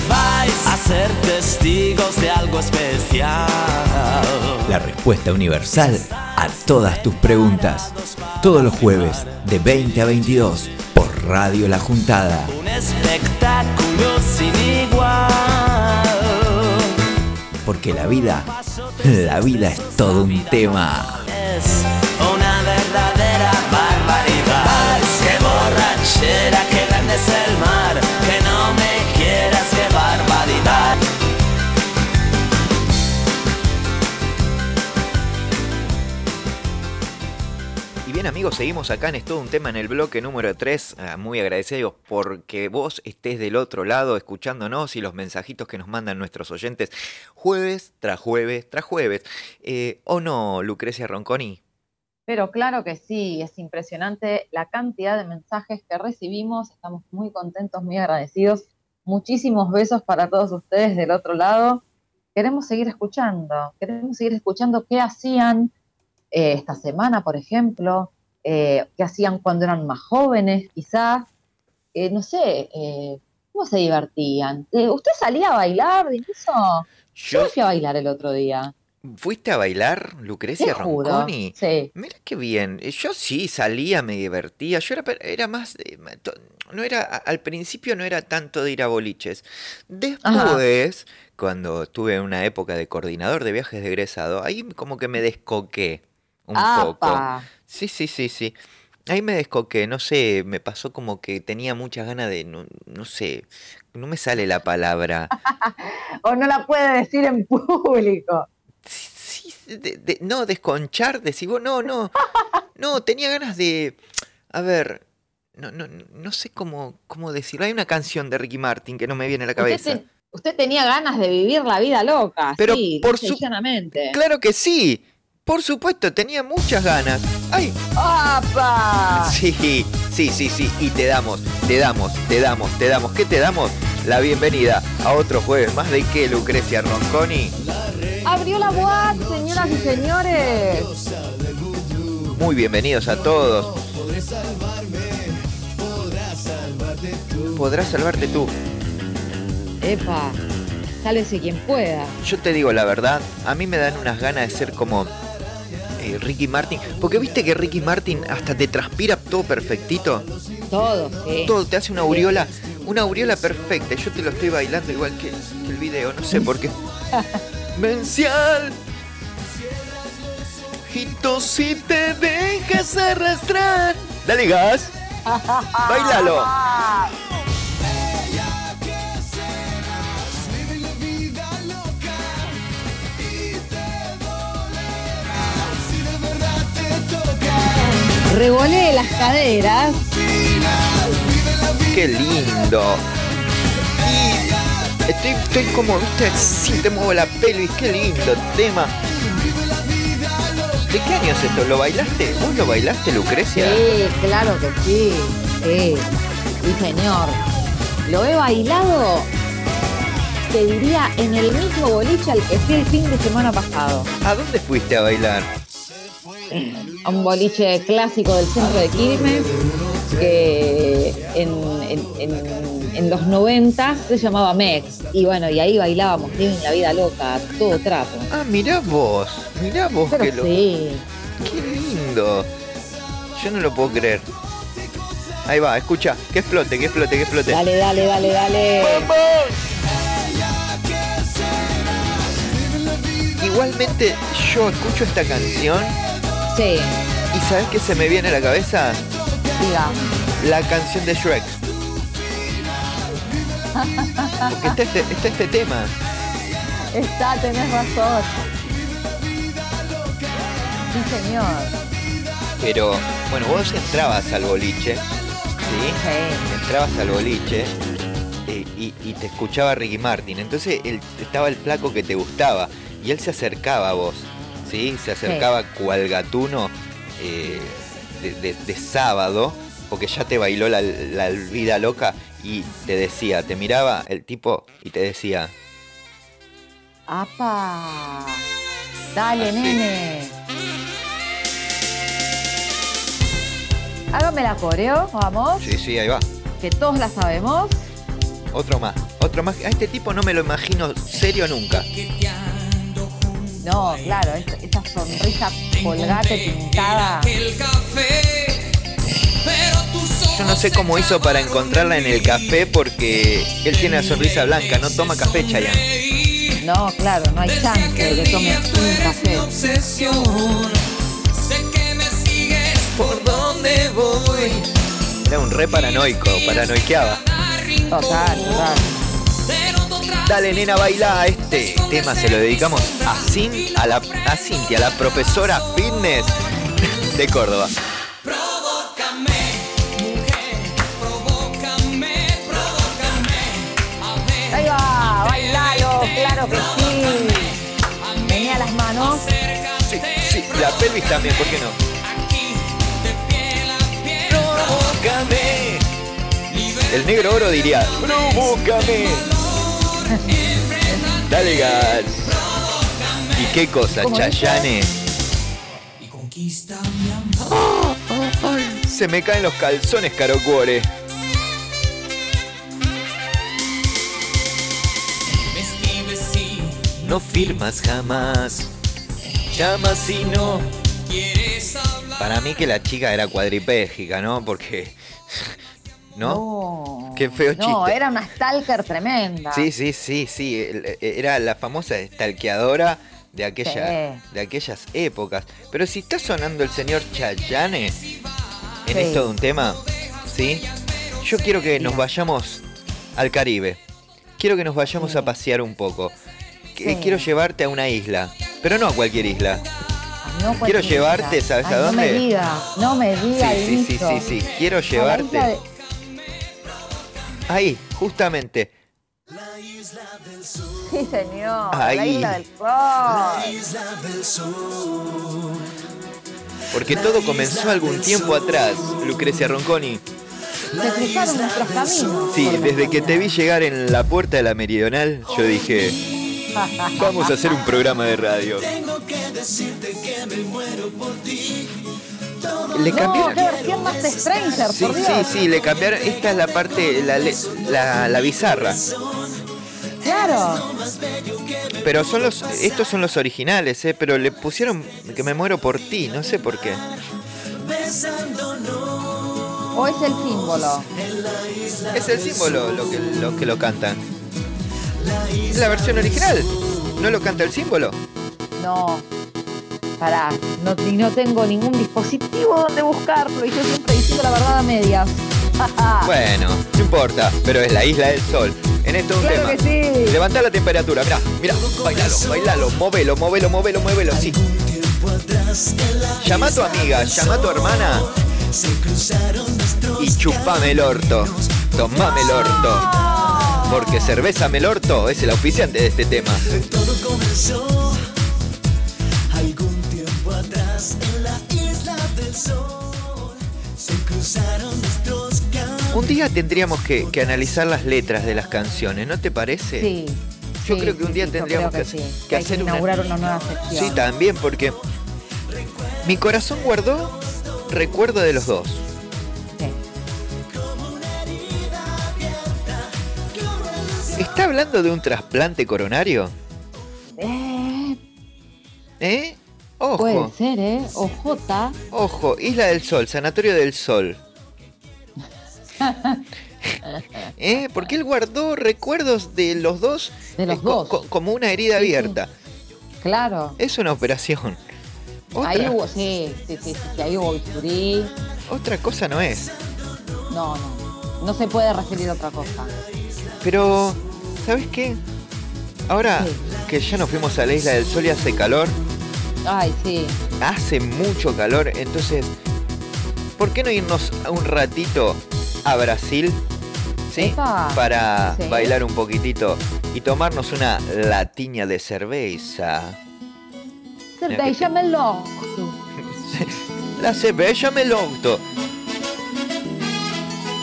Vais a ser testigos de algo especial. La respuesta universal a todas tus preguntas. Todos los jueves de 20 a 22 por Radio La Juntada. Un espectáculo sin igual. Porque la vida, la vida es todo un tema. Seguimos acá en Es un tema en el bloque número 3. Ah, muy agradecidos porque vos estés del otro lado escuchándonos y los mensajitos que nos mandan nuestros oyentes jueves tras jueves tras jueves. Eh, ¿O no, Lucrecia Ronconi? Pero claro que sí, es impresionante la cantidad de mensajes que recibimos. Estamos muy contentos, muy agradecidos. Muchísimos besos para todos ustedes del otro lado. Queremos seguir escuchando, queremos seguir escuchando qué hacían eh, esta semana, por ejemplo, eh, qué hacían cuando eran más jóvenes, quizás. Eh, no sé, eh, ¿cómo se divertían? Eh, ¿Usted salía a bailar incluso? Yo Yo- fui a bailar el otro día. ¿Fuiste a bailar, Lucrecia Ronconi? Sí. Mira qué bien. Yo sí salía, me divertía. Yo era, era más. No era, al principio no era tanto de ir a boliches. Después, cuando tuve una época de coordinador de viajes de egresado, ahí como que me descoqué un poco. Sí, sí, sí, sí. Ahí me descoqué, no sé, me pasó como que tenía muchas ganas de, no, no sé, no me sale la palabra. O no la puede decir en público. de- de- no, desconchar, decir, vos, no, no, no, tenía ganas de, a ver, no, no, no sé cómo, cómo decirlo. Hay una canción de Ricky Martin que no me viene a la Usted, cabeza. te- usted tenía ganas de vivir la vida loca, Pero sí, por su-. Claro que sí, por supuesto, tenía muchas ganas. ¡Ay! ¡Apa! Sí, sí, sí, sí, y te damos, te damos, te damos, te damos, ¿qué te damos? La bienvenida a otro jueves más de que Lucrecia Ronconi. Abrió la boat, señoras y señores. Muy bienvenidos a todos. Podrás salvarte tú. Epa, sálvese quien pueda. Yo te digo la verdad, a mí me dan unas ganas de ser como eh, Ricky Martin. Porque viste que Ricky Martin hasta te transpira todo perfectito. Todo, sí. Todo te hace una aureola, una aureola perfecta. Yo te lo estoy bailando igual que, que el video, no sé por qué. Mencial. Ojito, si te dejas arrastrar. Dale gas. Bailalo. Revolé las caderas. Qué lindo. Y estoy, estoy como, viste, sí te muevo la pelvis, qué lindo tema. ¿De qué año es esto? ¿Lo bailaste? ¿Vos lo bailaste, Lucrecia? Sí, claro que sí. Sí, sí, señor. Lo he bailado, te diría, en el mismo boliche al que fui el fin de semana pasado. ¿A dónde fuiste a bailar? A un boliche clásico del centro de Quilmes, que en, en- en- en los 90 se llamaba Mex. Y bueno, y ahí bailábamos, Living la vida loca, todo trapo. Ah, mirá vos, mirá vos Pero que lo... sí. Qué lindo. Yo no lo puedo creer. Ahí va, escucha, que explote, que explote, que explote. Dale, dale, dale, dale. Igualmente, yo escucho esta canción Sí, y ¿sabes qué se me viene a la cabeza? diga. La canción de Shrek. Porque está este, está este tema. Está, tenés razón. Sí, señor. Pero, bueno, vos entrabas al boliche, ¿sí? Entrabas al boliche eh, y, y te escuchaba Ricky Martin. Entonces él, estaba el flaco que te gustaba y él se acercaba a vos, ¿sí? Se acercaba cual gatuno eh, de, de- de sábado, porque ya te bailó la, la vida loca y te decía, te miraba el tipo y te decía, ¡Apa! Dale, nene. Hágame la coreo, vamos. Sí, sí, ahí va. Que todos la sabemos. Otro más, otro más. A este tipo no me lo imagino serio nunca. No, claro, es- esa sonrisa colgate pintada. Yo no sé cómo hizo para encontrarla en el café porque él tiene la sonrisa blanca, no toma café, Chayanne. No, claro, no hay chance de que tome un café. ¿Por dónde voy? Era un re paranoico, paranoiqueaba. Total, total. Dale, nena, baila. Este tema se lo dedicamos a, Cin- a, la, a Cintia, la profesora fitness de Córdoba. Ahí va, bailalo, claro que sí. Venía las manos. Sí, sí, la pelvis también, ¿por qué no? Provócame. El negro oro diría, provócame. Dale gas. ¿Y qué cosa, ¿Cómo dice? Chayane? Ah, ay, se me caen los calzones, caro cuore. No firmas jamás. Llamas si no. Para mí que la chica era cuadripégica, ¿no? Porque. ¿No? Qué feo No, chiste. era una stalker tremenda. Sí, sí, sí, sí. el- Era la famosa stalkeadora de, aquella, Sí. de aquellas épocas. Pero si está sonando el señor Chayane en Sí. esto de un tema, ¿sí? Yo quiero que nos vayamos al Caribe. Quiero que nos vayamos a pasear un poco. Quiero llevarte a una isla. Pero no a cualquier isla. No Quiero llevarte. ¿sabes Ay, a No me dónde? diga, no me diga. Sí, sí, sí, sí, sí. Quiero llevarte. Isla Ahí, justamente. Sí, señor. La Ahí. isla del sol. Porque todo comenzó algún tiempo atrás, Lucrecia Ronconi. Se cruzaron nuestros caminos. Sí, desde que te vi llegar en la puerta de la Meridional, yo dije, vamos a hacer un programa de radio. Le No, cambiaron. Versión más de Stranger, Sí, por Dios. sí, sí, le cambiaron. Esta es la parte, la, la, la bizarra. Claro. Pero son los, estos son los originales, ¿eh? Pero le pusieron que me muero por ti, no sé por qué. O es el símbolo. Es el símbolo lo que lo, que lo cantan. Es la versión original. ¿No lo canta el símbolo? No. Pará, no, y no tengo ningún dispositivo donde buscarlo y yo siempre diciendo la verdad a medias. Bueno, no importa, pero es la isla del sol. En esto un Claro tema. que sí. Levantá la temperatura, mirá, mirá, bailalo, bailalo, movelo, movelo, movelo, movelo, sí. Llama a tu amiga, llama a tu hermana y chupame el orto. Tomame el orto. Porque cerveza Melorto es el auspiciante de este tema. Todo comenzó Un día tendríamos que, que analizar las letras de las canciones, ¿no te parece? Sí. Yo sí, creo que un día sí, tendríamos que, hacer que una... inaugurar una nueva sección. Sí, también, porque mi corazón guardó recuerdo de los dos. ¿Está hablando de un trasplante coronario? Eh, ¿Eh? Ojo. puede ser, ¿eh? Ojota. Ojo, Isla del Sol, Sanatorio del Sol. ¿Eh? Porque él guardó recuerdos de los dos, De los eh, dos. co- como una herida Sí, sí. abierta. Claro. Es una operación. Otra, Ahí hubo, sí, sí, sí, sí, ahí hubo bisturí. otra cosa no es. No, no. No se puede referir a otra cosa. Pero, ¿sabes qué? Ahora que ya nos fuimos a la Isla del Sol y hace calor, Ay, sí. hace mucho calor, entonces, ¿por qué no irnos un ratito a Brasil? ¿Sí? Epa. Para Sí. bailar un poquitito y tomarnos una latiña de cerveza. Cerveja melón. La cerveja melorto.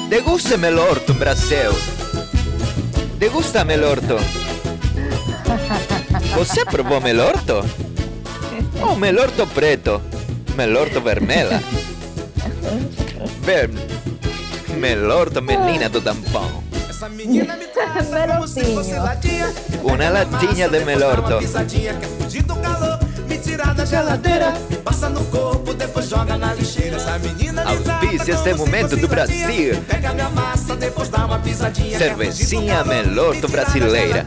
Degústeme el orto en Brasil. Degústame el orto. ¿Você provou melorto? Oh, melorto preto. Melorto vermelha. ver melorto menina do tampão. Melotinho. Una latinha de melorto. da geladeira, passa no corpo, depois joga na lixeira. Essa menina me Auspicia este momento do Brasil. pega minha massa, depois dá uma pisadinha. Cervecinha Melorto brasileira.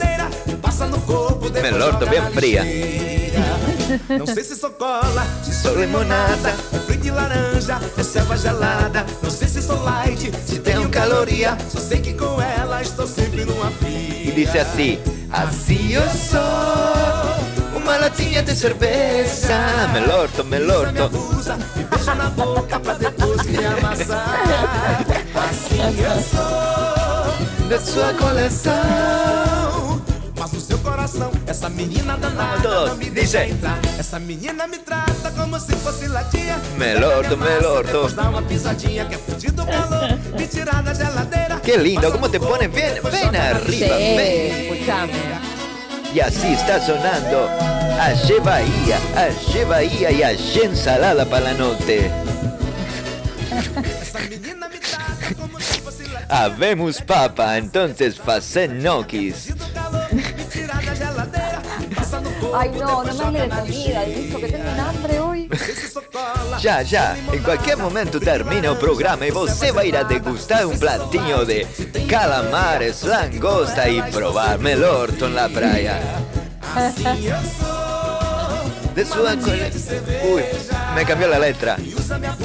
Passa no corpo, depois Melorto joga bem na fria. Não sei se sou cola, se Sou limonada. é frio de laranja, é selva gelada. Não sei se sou light, se tenho caloria. Só sei que com ela estou sempre numa fria. E disse assim: Assim eu sou. Uma latinha de cerveja. Melorto, melorto. Usa e beija na boca pra depois me amassar. Assim eu sou da sua coleção. Coração, essa menina danada Todos, não me dice. deixa entrar. Essa menina me trata como se fosse latinha. Melorto, melorto. Dá uma pisadinha que é fudido calor. Me tirar da geladeira. Qué lindo, cómo te pone bien, bien arriba. ven. escuchame. Y así está sonando Aye Bahía, Aye Bahía y Aye Ensalada para la noche. Habemos papa, entonces facen gnocchis. Ay, no, no me hable de comida, he visto que tengo un hambre hoy. Ya, ya, en cualquier momento termina el programa y você va a ir a degustar un platillo de calamares, langosta y probar melorto en la playa. De su cole- Uy, me cambió la letra.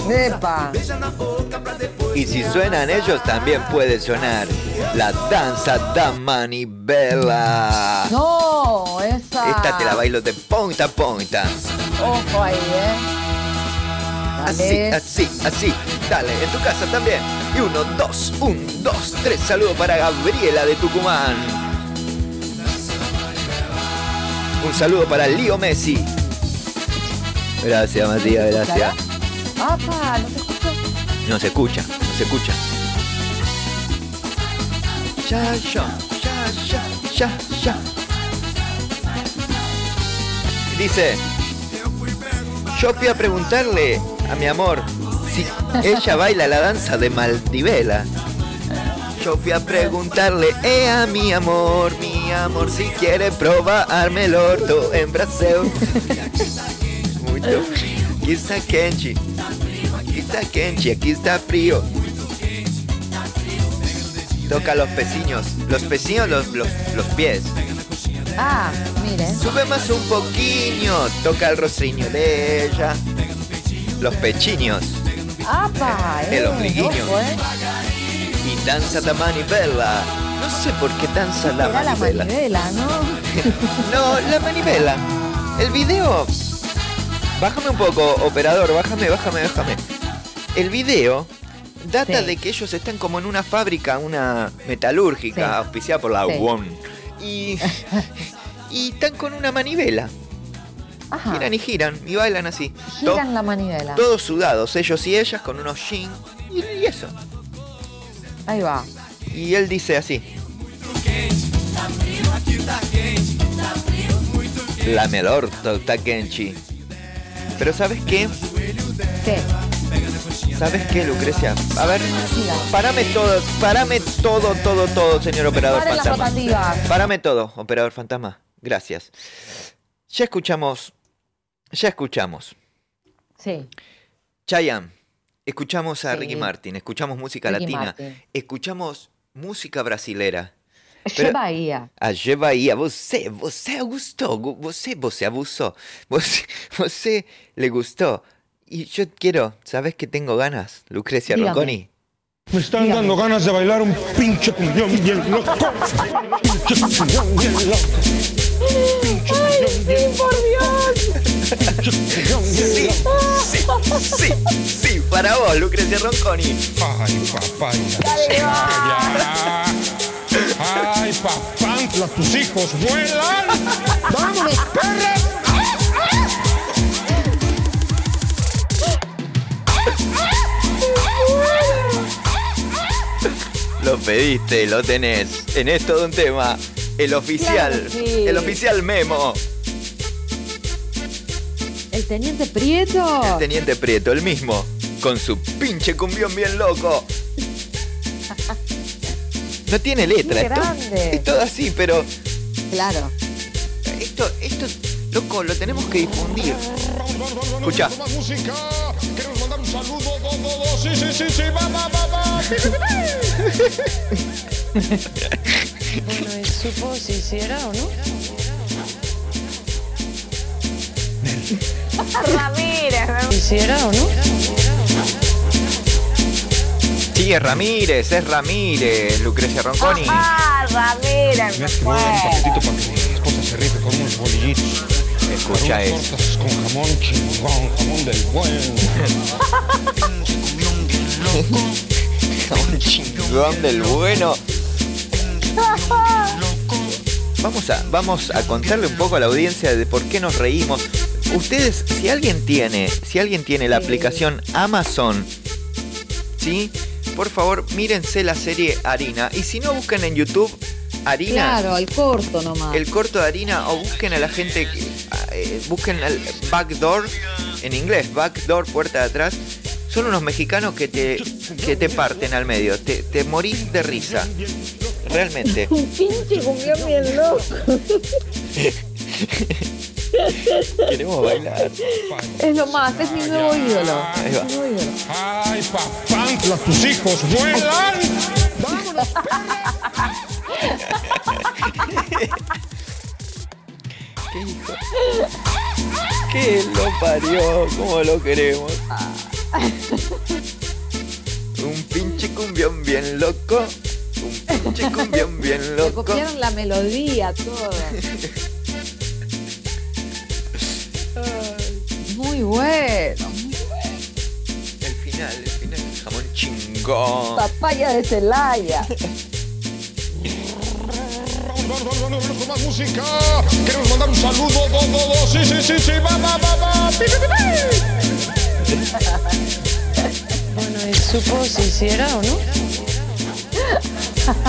Epa. Y si suenan ellos, también puede sonar la danza da manivela. No. Esta te la bailo de punta a punta. Ojo ahí, ¿eh? Así, Dale. así, así. Dale, en tu casa también. Y uno, dos, un, dos, tres. Saludo para Gabriela de Tucumán. Un saludo para Lío Messi. Gracias, Matías, gracias. Apa, no te escucho. No se escucha, no se escucha. Ya, ya, ya, ya, ya, ya. Dice, yo fui a preguntarle a mi amor si ella baila la danza de Maldivela. Yo fui a preguntarle, eh, a mi amor, mi amor, si quiere probarme el orto en Brasil. Frio. Aquí está Kenchi. Aquí está Kenchi, aquí está frío. Toca los peciños. Los peciños, los, los, los pies. Ah, miren. Sube más un poquillo. Toca el rostriño de ella. Los pechiños. Apa, eh. El ombliguiño. ojo, eh. Y danza la manivela. No sé por qué danza la la manivela. manivela, ¿no? No, la manivela. El video. Bájame un poco, operador. Bájame, bájame, bájame. El video data Sí. de que ellos están como en una fábrica, una metalúrgica, Sí. auspiciada por la Sí. WON. Y, y están con una manivela. Ajá. Giran y giran y bailan así. Giran la manivela. To- todos sudados, ellos y ellas, con unos jeans. Y, y eso. Ahí va. Y él dice así. La melor Takenchi. Pero ¿sabes qué? ¿Qué? ¿Sabes qué, Lucrecia? A ver, parame todo, parame todo, todo, todo, señor operador Paren fantasma. Parame todo, operador fantasma. Gracias. Ya escuchamos, ya escuchamos. Sí. Chayanne, escuchamos a Sí. Ricky Martin, escuchamos música Ricky latina, Martin. escuchamos música brasilera. Che Bahía. A G Bahia, você, você gustou, gu- você, você abusó, você, você le gustó. Y yo quiero, ¿sabes qué tengo ganas, Lucrecia Dígame. Ronconi? Me están dando ganas de bailar un pinche cuñón bien loco. Pinche cuñón bien loco. Pinche cuñón bien por Dios! Pinche cuñón bien Sí, loco. sí, sí, sí, para vos, Lucrecia Ronconi. Ay, papaya. Ay, papantla, tus hijos vuelan. ¡Vámonos, perras! Lo pediste, lo tenés. En esto de un tema, el oficial, Claro que sí. el oficial Memo, ¿El teniente Prieto? el teniente Prieto, el mismo. con su pinche cumbión bien loco. No tiene letra, Qué es, to- grande. es todo así, pero Claro. esto, esto, loco, lo tenemos que difundir. Escucha. Saludo. Do, do, do. Sí, sí, sí, sí. Pi, pi. Bueno, y supo si hiciera o no. Ramírez, ¿Hiciera o no? Sí, es Ramírez, es Ramírez, Lucrecia Ronconi. Ah, Ramírez, que voy a dar un paquetito para que mi esposa se rife con unos bolillitos. Escucha eso. con jamón chingón, jamón del bueno. Un chingón del bueno. Vamos a, vamos a contarle un poco a la audiencia de por qué nos reímos. Ustedes, si alguien tiene, si alguien tiene la aplicación Amazon, ¿sí? Por favor, mírense la serie Harina. Y si no, busquen en YouTube Harina. Claro, el corto nomás. el corto de harina o busquen a la gente, que- eh, busquen al backdoor, en inglés, backdoor, puerta de atrás. Son unos mexicanos que te, que te parten al medio, te, te morís de risa. Realmente. Un pinche cumbión bien loco. Queremos bailar. Es lo más, es mi nuevo ídolo. Ahí va. Nuevo ídolo. Ay, papantla, tus hijos vuelan. ¿Qué hijo? ¿Qué lo parió? ¿Cómo lo queremos? Un pinche cumbión bien loco. Un pinche cumbión bien Le loco. copiaron la melodía, todo. Muy bueno. El final, el final, el jamón chingón. Papaya de Celaya. Vamos, vamos, vamos, vamos con más música. Queremos mandar un saludo. Do, do, do. Sí, sí, sí, sí. Va, va, va, va. Bueno, y supo si hiciera o no.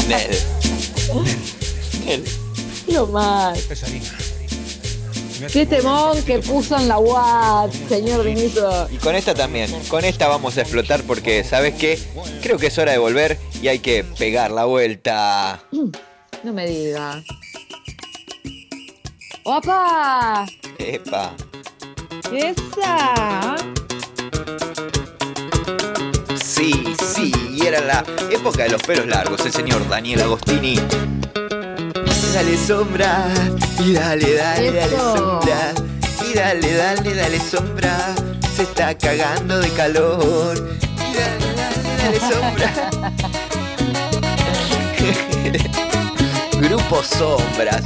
Nel. Nel. Lo más. Qué temón que puso en la WhatsApp, señor Benito. Y con esta también, con esta vamos a explotar porque, ¿sabes qué? Creo que es hora de volver y hay que pegar la vuelta. No me diga. ¡Opa! Epa. ¡Esa! Sí, sí, y era la época de los pelos largos, el señor Daniel Agostini. Dale sombra, y dale, dale, dale Eso. sombra, y dale, dale, dale sombra, se está cagando de calor, y dale, dale, dale sombra. Grupo Sombras.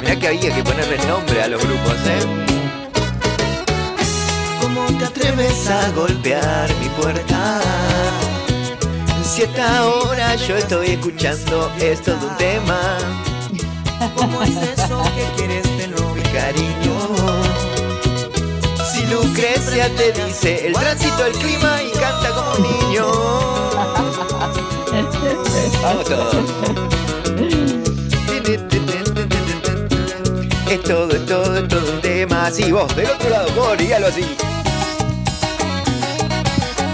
Mirá que había que ponerle nombre a los grupos, ¿eh? ¿Cómo te atreves a golpear mi puerta? Si esta hora yo estoy escuchando esto de un tema. ¿Cómo es eso que quieres de mi cariño? Si Lucrecia te dice el tránsito, el clima y canta como un niño. Vamos todos. Es todo, es todo, es todo un tema. Así, vos, del otro lado, vos, dígalo así.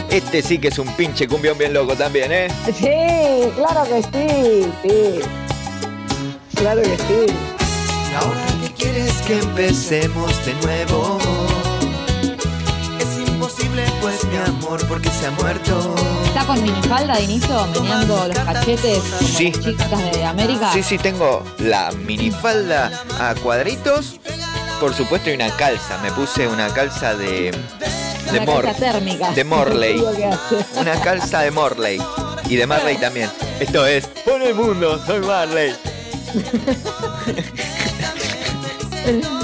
Este sí que es un pinche cumbión bien loco también, ¿eh? Sí, claro que sí, sí. Claro que sí. Ahora que quieres que empecemos de nuevo. Pues mi amor, porque se ha muerto. ¿Está con minifalda de inicio, meneando los cachetes Sí. chicas de América? Sí, sí, tengo la minifalda a cuadritos. Por supuesto, y una calza. Me puse una calza de. de Una Mor. calza térmica. De Morley. Una calza de Morley. Y de Marley también. Esto es. Por el mundo, soy Marley.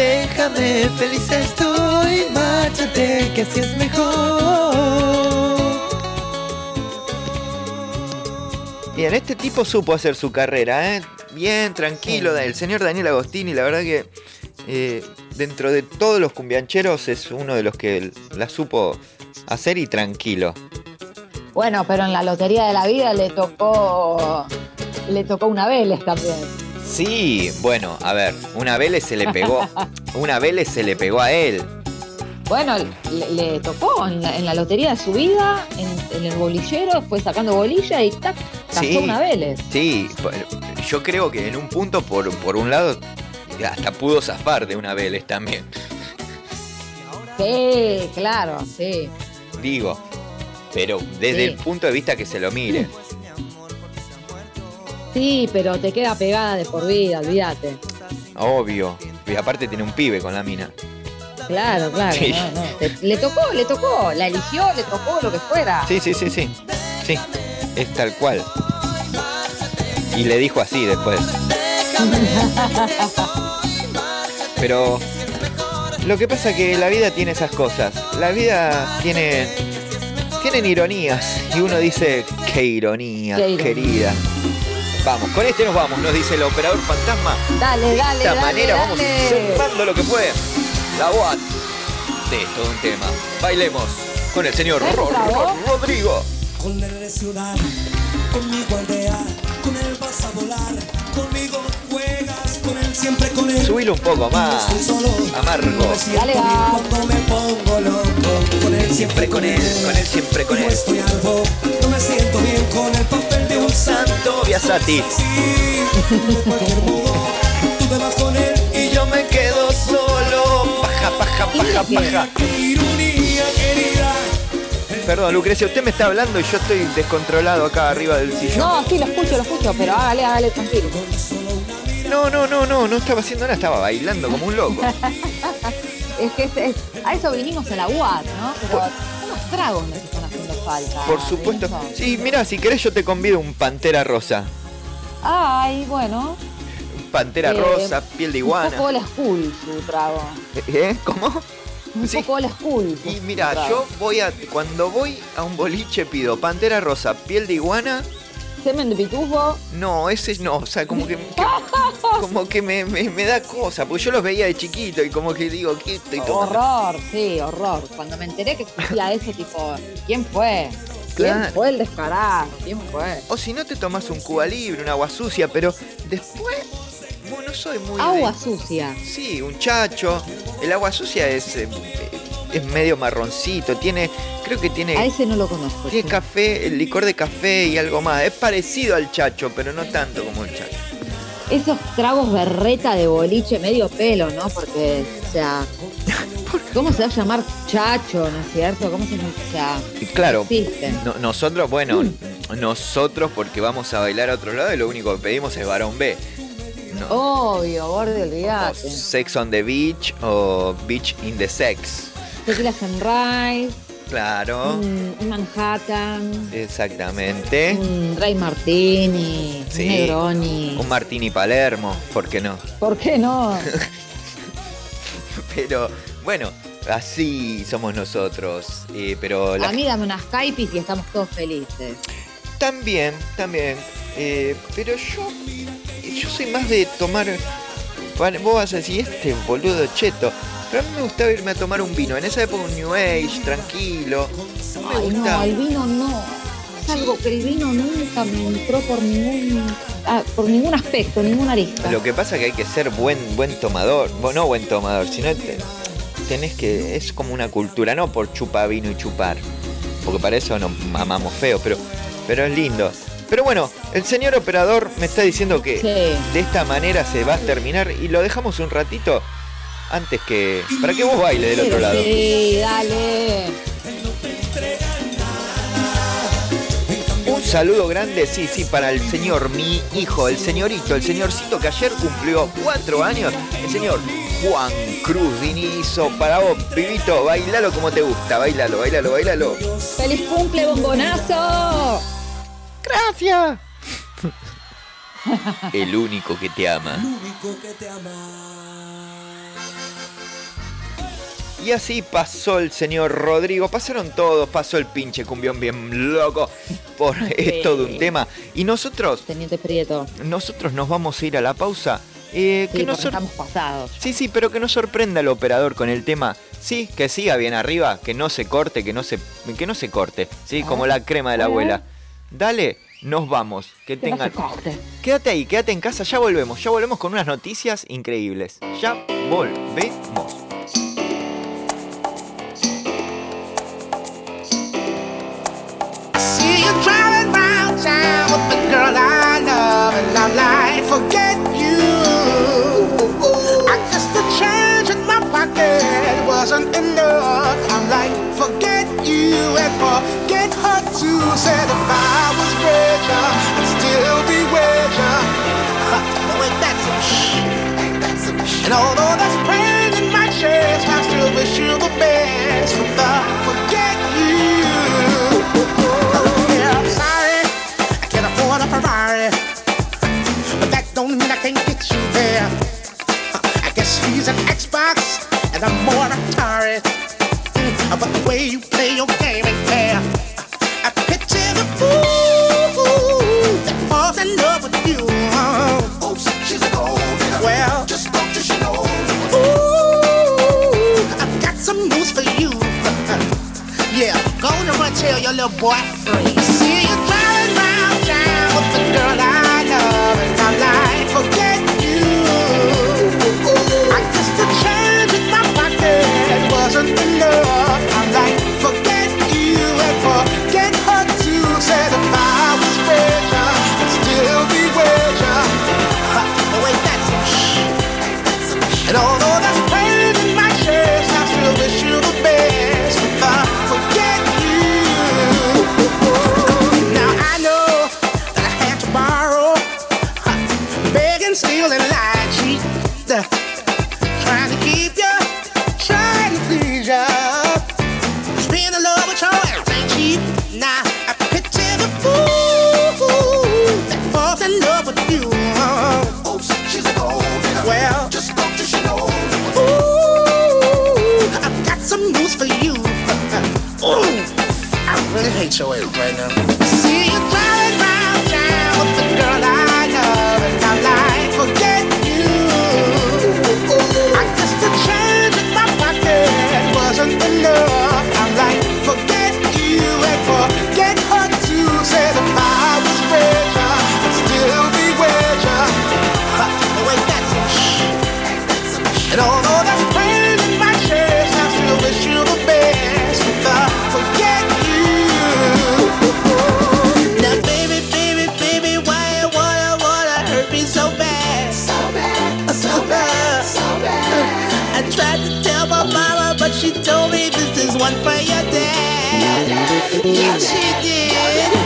Déjame, feliz estoy, márchate, que así es mejor. Bien, este tipo supo hacer su carrera, ¿eh? Bien, tranquilo, el señor Daniel Agostini, la verdad que eh, dentro de todos los cumbiancheros es uno de los que la supo hacer y tranquilo. Bueno, pero en la lotería de la vida le tocó. Le tocó una Vélez también. Sí, bueno, a ver, una Vélez se le pegó, una Vélez se le pegó a él. Bueno, le, le tocó en la, en la lotería de su vida, en, en el bolillero, fue sacando bolilla y tac, cazó Sí. una Vélez. Sí, yo creo que en un punto, por, por un lado, hasta pudo zafar de una Vélez también. Sí, claro, sí. Digo, pero desde Sí. el punto de vista que se lo mire. Sí, pero te queda pegada de por vida, olvídate. Obvio. Y aparte tiene un pibe con la mina. Claro, claro, Sí. no, no. Te- le tocó, le tocó, la eligió, le tocó lo que fuera. Sí, sí, sí, sí. Sí, es tal cual. Y le dijo así después. Pero lo que pasa que la vida tiene esas cosas. La vida tiene tienen ironías y uno dice qué ironía, Qué ironía. querida. Vamos, con este nos vamos, nos dice el operador fantasma. Dale, De dale, esta dale, manera vamos dale. cerrando lo que fue la UAT de todo un tema. Bailemos con el señor Rodrigo. Con de ciudad, conmigo aldea, con él vas a volar, conmigo juegas, con él siempre con él. Subilo un poco más. Amargo. Dale. Cuando me pongo loco, con él siempre con él, Con él siempre con no él. estoy algo, no me siento bien con el papel de un Santo Biasati. Sí, de cualquier modo, tú te vas con él Y yo me quedo solo. Paja, paja, paja, paja. ironía querida. Perdón, Lucrecia, usted me está hablando y yo estoy descontrolado acá arriba del sillón. No, sí, lo escucho, lo escucho, pero hágale, hágale tranquilo. No, no, no, no, no estaba haciendo nada, estaba bailando como un loco. Es que es- es- a eso vinimos a la UAT, ¿no? Pero unos tragos falta. Por supuesto. Sí, mira, si querés yo te convido un pantera rosa. Ay, bueno. Pantera Eh, rosa, piel de Un poco iguana. old school su trago. ¿Eh? ¿Cómo? Un Sí. poco old school. Y mira, yo voy a. Cuando voy a un boliche pido pantera rosa, piel de iguana. Semen de pitufo. No, ese no, o sea, como que, que- como que me, me- me da cosa, porque yo los veía de chiquito y como que digo, ¿qué estoy tomando? Horror, sí, horror. Cuando me enteré que existía eso, tipo, ¿quién fue? ¿Quién Claro. fue el descarado? ¿Quién fue? O si no te tomas un Cuba libre, un agua sucia, pero después, no soy muy de- Agua sucia. Sí, un chacho. El agua sucia es, eh, es medio marroncito, tiene, creo que tiene, A ese no lo conozco. tiene café, el licor de café y algo más. Es parecido al chacho, pero no tanto como el chacho. Esos tragos berreta de boliche medio pelo, ¿no? Porque, o sea, ¿cómo se va a llamar chacho, no es cierto? ¿Cómo se llama? O sea, claro, no- nosotros, bueno, nosotros porque vamos a bailar a otro lado y lo único que pedimos es varón B. Obvio, borde, O olvídate. Sex on the Beach o Beach in the Sex. Tequila Sunrise, Claro, un, un Manhattan, exactamente. un Dry Martini, Sí. un Negroni. Un Martini Palermo, ¿por qué no? ¿Por qué no? Pero bueno, así somos nosotros. eh, pero la- A mí dame unas caipis y estamos todos felices. también, también. eh, pero yo, yo soy más de tomar. Vos vas a decir, este boludo cheto. Pero a mí me gustaba irme a tomar un vino. En esa época un New Age, tranquilo. No me Ay, gustaba. no, el vino no. Es algo que el vino nunca me entró por ningún, ah, por ningún aspecto, ninguna arista. Lo que pasa es que hay que ser buen, buen tomador. Bueno, no buen tomador, sino te- tenés que. Es como una cultura, no por chupar vino y chupar. Porque para eso nos amamos feo, pero, pero es lindo. Pero bueno, el señor operador me está diciendo que Sí. de esta manera se va a terminar y lo dejamos un ratito antes que. para que vos bailes del otro lado. Sí, dale. Un saludo grande, sí, sí, para el señor, mi hijo, el señorito, el señorcito que ayer cumplió cuatro años, el señor Juan Cruz Dinizo. Para vos, pibito, bailalo como te gusta, bailalo, bailalo, bailalo. ¡Feliz cumple, bombonazo! ¡Gracias! El único que te ama. Y así pasó el señor Rodrigo, pasaron todos, pasó el pinche cumbión bien loco, por es todo un tema. Y nosotros, Teniente Prieto. nosotros nos vamos a ir a la pausa. eh, Sí, que estamos pasados. Sí, sí, pero que nos sorprenda el operador con el tema. Sí, que siga bien arriba, que no se corte, que no se, que no se corte. Sí, como la crema de la abuela. Dale, nos vamos. Que Que no tengan. Quédate ahí, quédate en casa, ya volvemos. Ya volvemos con unas noticias increíbles. Ya volvemos. forget you. I just the change in my pocket wasn't enough. I'm like, forget you and forget her too. Said if I was richer, I'd still be richer. Ain't that some shit? And although that's pain in my chest, I still wish you the best. But the forget you. Oh, yeah, I'm sorry. I can't afford a Ferrari don't mean I can't get you there. I guess he's an Xbox and I'm more Atari. Mm, But the way you play your game ain't fair. I picture the fool that falls in love with you. Oops, she's a gold. Well, just don't you know? Ooh, I've got some news for you. yeah, go on and run tell your little boy free. show it right now. Yes, she did.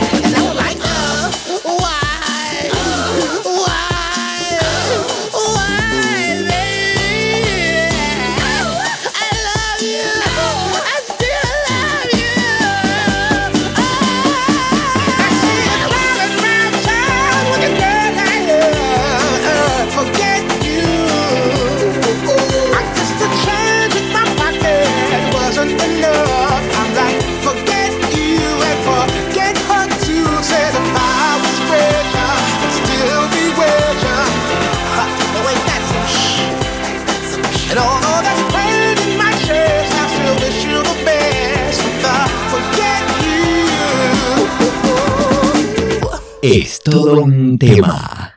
Es todo un tema.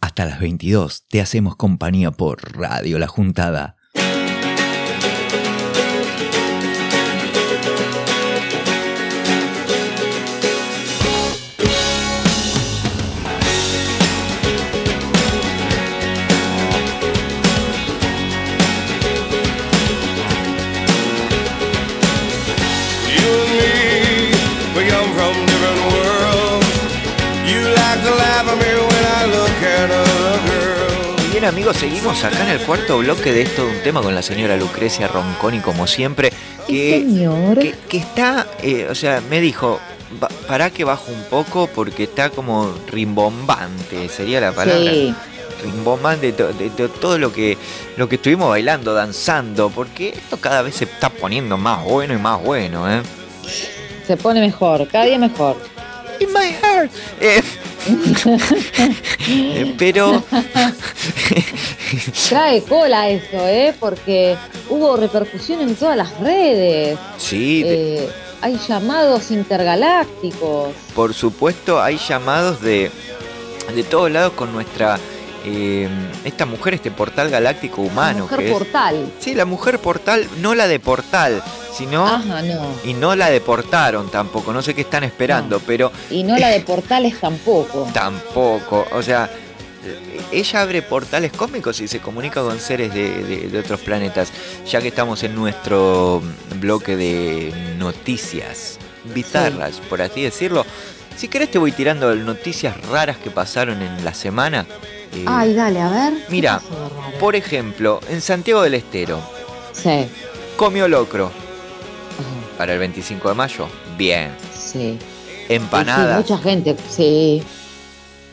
Hasta las 22 te hacemos compañía por Radio La Juntada. Amigos, seguimos acá en el cuarto bloque de esto de un tema con la señora Lucrecia Ronconi como siempre, que, señor. que, que está, eh, o sea, me dijo, "Ba- pará que bajo un poco porque está como rimbombante, sería la palabra. Sí. Rimbombante de, de- de todo lo que, lo que estuvimos bailando, danzando, porque esto cada vez se está poniendo más bueno y más bueno, ¿eh? Se pone mejor, cada día mejor. In my heart. Eh, eh, pero Trae cola eso, ¿eh? Porque hubo repercusión en todas las redes. sí, Eh, hay llamados intergalácticos. Por supuesto, hay llamados de, de todos lados con nuestra. Eh, esta mujer, este portal galáctico humano. Mujer que es- portal. Sí, la mujer portal, no la de portal, sino. Ajá, no. Y no la deportaron tampoco, no sé qué están esperando, pero Y no la de portales tampoco. tampoco. O sea, ella abre portales cósmicos y se comunica con seres de, de- de otros planetas, ya que estamos en nuestro bloque de noticias. bizarras, por así decirlo. Si querés te voy tirando noticias raras que pasaron en la semana. Eh, Ay, dale, a ver. ¿qué Mira, por ejemplo, en Santiago del Estero, Sí, comió locro para el 25 de mayo. Bien. sí. Empanadas. Sí, mucha gente, sí.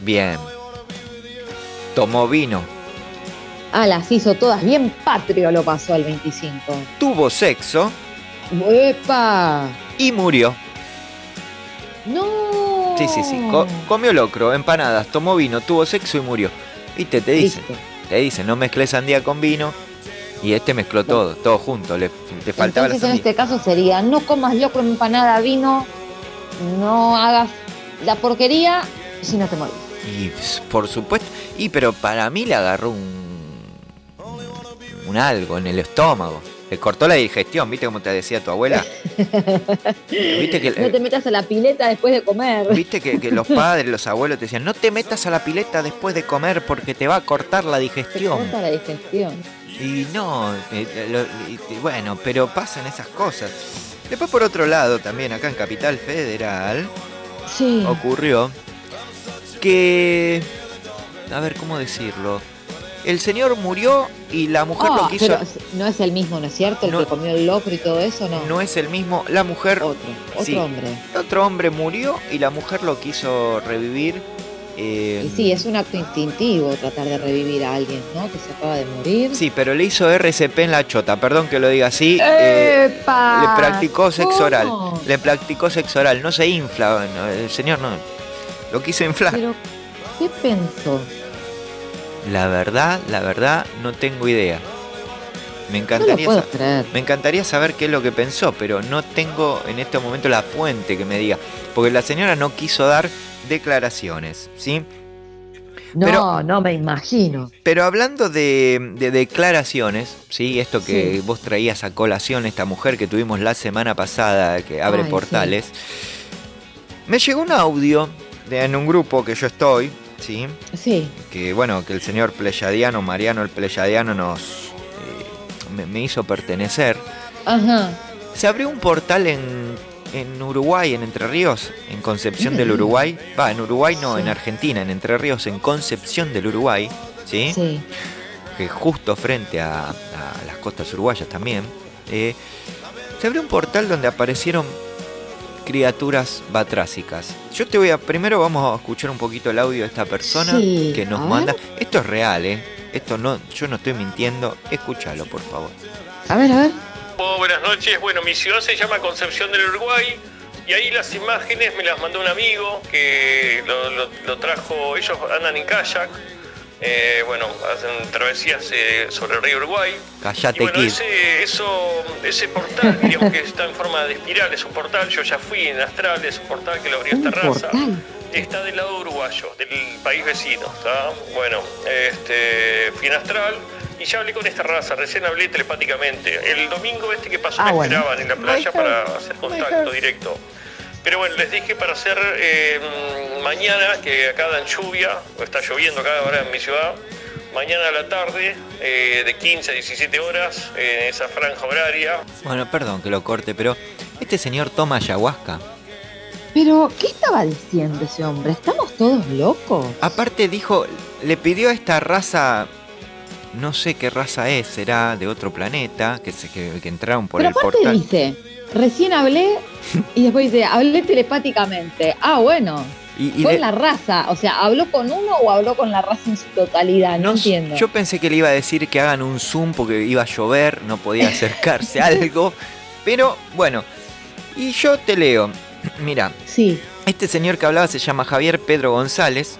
Bien. Tomó vino. Ah, las hizo todas. Bien patrio lo pasó al 25. Tuvo sexo ¡Epa! y murió. ¡No! Sí, sí, sí. Co- comió locro, empanadas, tomó vino, tuvo sexo y murió. Viste, te dicen. Listo. Te dicen, no mezcles sandía con vino. Y este mezcló todo, todo junto. Le, faltaba Entonces la en sandía. este caso sería, no comas locro empanada, vino, no hagas la porquería si no te morís. Y por supuesto. Y pero para mí le agarró un. un algo en el estómago. Le cortó la digestión, ¿viste como te decía tu abuela? ¿Viste que, No te metas a la pileta después de comer. ¿Viste que, que los padres, los abuelos te decían, no te metas a la pileta después de comer porque te va a cortar la digestión? Corta la digestión. Y no, eh, bueno, pero pasan esas cosas. Después por otro lado, también acá en Capital Federal, Sí. ocurrió que... A ver, ¿cómo decirlo? El señor murió y la mujer lo quiso... pero no es el mismo, ¿no es cierto? El No. que comió el locro y todo eso, ¿no? No es el mismo, la mujer... Otro, otro Sí. hombre. Otro hombre murió y la mujer lo quiso revivir. eh, Y sí, es un acto instintivo tratar de revivir a alguien, ¿no? Que se acaba de morir. Sí, pero le hizo RCP en la chota, perdón que lo diga así. eh, ¡Epa! le practicó sexo ¿Cómo? oral. Le practicó sexo oral. No se infla, no, el señor no. Lo quiso inflar. Pero, ¿qué pensó? La verdad, la verdad, no tengo idea. Me encantaría, me saber qué es lo que pensó, pero no tengo en este momento la fuente que me diga. Porque la señora no quiso dar declaraciones, ¿sí? No, Pero- no me imagino. Pero hablando de, de declaraciones, ¿sí? Esto que Sí. vos traías a colación, esta mujer que tuvimos la semana pasada, que abre Ay, portales, me llegó un audio de, en un grupo que yo estoy, ¿sí? Sí. Que bueno, que el señor Pleyadiano, Mariano el Pleyadiano, nos eh, me, me hizo pertenecer. Ajá. Se abrió un portal en, en Uruguay, en Entre Ríos, en Concepción del Uruguay. Va, en Uruguay no, en Argentina, en Entre Ríos, en Concepción del Uruguay, ¿sí? Sí. que justo frente a, a las costas uruguayas también, eh, se abrió un portal donde aparecieron criaturas batrásicas. Yo te voy a, primero vamos a escuchar un poquito el audio de esta persona Sí, que nos manda. ver. Esto es real, ¿eh? Esto no, yo no estoy mintiendo. Escúchalo, por favor. A ver, a ver. Oh, buenas noches. Bueno, mi ciudad se llama Concepción del Uruguay y ahí las imágenes me las mandó un amigo que lo, lo- lo trajo. Ellos andan en kayak, eh, bueno, hacen travesías eh, sobre el río Uruguay. Callate, Y bueno, ese, eso, ese portal, digamos que está en forma de espiral, es un portal. Yo ya fui en Astral, es un portal que lo abrió esta raza. Está del lado uruguayo, del país vecino, ¿está? Bueno, este, fui en Astral y ya hablé con esta raza, recién hablé telepáticamente. El domingo este que pasó Ah, me bueno. esperaban en la playa para hacer contacto directo. Pero bueno, les dije para hacer eh, mañana, que acá dan lluvia, o está lloviendo acá ahora en mi ciudad, mañana a la tarde, eh, de 15 a 17 horas, en esa franja horaria, Bueno, perdón que lo corte, pero este señor toma ayahuasca. Pero, ¿qué estaba diciendo ese hombre? ¿Estamos todos locos? Aparte dijo, le pidió a esta raza, no sé qué raza es, será de otro planeta, que, se, que, que entraron por Pero el aparte portal. dice, recién hablé y después dice, hablé telepáticamente. Ah, bueno. Y- y con de- la raza. O sea, ¿habló con uno o habló con la raza en su totalidad? No, entiendo. Yo pensé que le iba a decir que hagan un zoom porque iba a llover, no podía acercarse a algo. Pero bueno, y yo te leo. Mira, sí. este señor que hablaba se llama Javier Pedro González.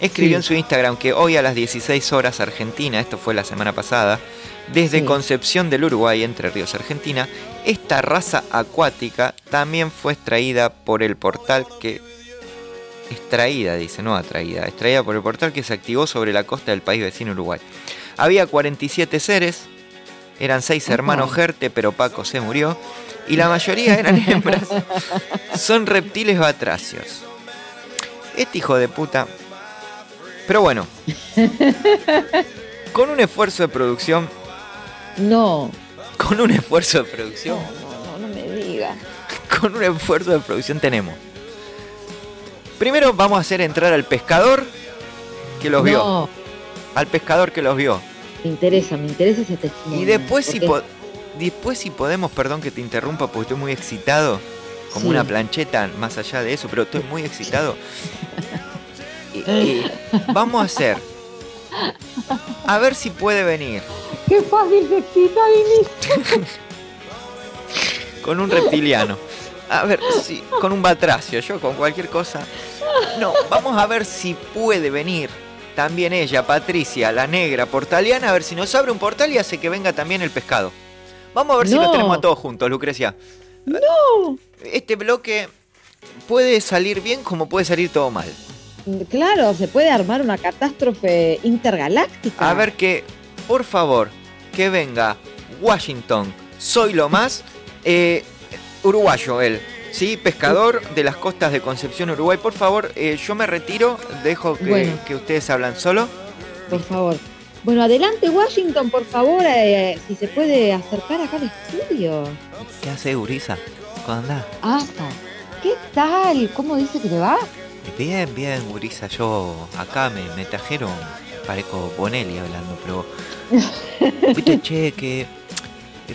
Escribió Sí. en su Instagram que hoy a las 16 horas Argentina, esto fue la semana pasada, desde Sí. Concepción del Uruguay, Entre Ríos, Argentina, esta raza acuática también fue extraída por el portal que extraída, dice, no atraída, extraída por el portal que se activó sobre la costa del país vecino Uruguay. Había 47 seres, eran seis hermanos Gerte, pero Paco se murió, y la mayoría eran hembras. Son reptiles batracios. Este hijo de puta. Pero bueno, con un esfuerzo de producción, No, con un esfuerzo de producción, no, no me diga. con un esfuerzo de producción tenemos. Primero vamos a hacer entrar al pescador que los vio. No, Al pescador que los vio. me interesa, me interesa ese testimonio. Y después si, po- después si podemos, perdón que te interrumpa porque estoy muy excitado, como Sí. una plancheta más allá de eso, pero estoy muy excitado. Y- y vamos a hacer. A ver si puede venir Qué fácil se excita, con un reptiliano. A ver si con un batracio, yo con cualquier cosa. No, vamos a ver si puede venir también ella, Patricia, la negra portaliana, a ver si nos abre un portal y hace que venga también el pescado. Vamos a ver si No. los tenemos a todos juntos, Lucrecia. No. Este bloque puede salir bien como puede salir todo mal. Claro, se puede armar una catástrofe intergaláctica. A ver que, por favor, que venga Washington, soy lo más, eh, uruguayo él, ¿sí? Pescador de las costas de Concepción, Uruguay. Por favor, eh, yo me retiro, dejo que, Bueno. que ustedes hablan solo. Por favor. Bueno, adelante Washington, por favor, eh, si se puede acercar acá al estudio. ¿Qué hace Uriza? ¿Cómo andás? Ah, ¿qué tal? ¿Cómo dice que le va? Bien, bien, Uriza, yo acá me, me trajeron, parezco Bonelli hablando, pero... Viste, che, que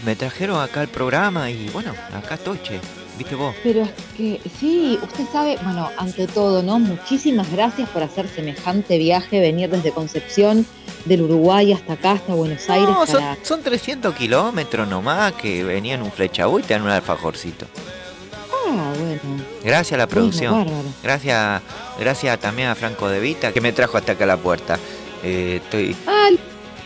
me trajeron acá al programa y bueno, acá estoy, che, viste vos. Pero es que sí, usted sabe, bueno, ante todo, ¿no? Muchísimas gracias por hacer semejante viaje, venir desde Concepción, del Uruguay hasta acá, hasta Buenos Aires. No, son, para... son 300 kilómetros nomás que venían un flechabú y te dan un alfajorcito. Ah, bueno. Gracias a la producción. gracias, gracias también a Franco De Vita que me trajo hasta acá a la puerta. Eh, estoy. Ah,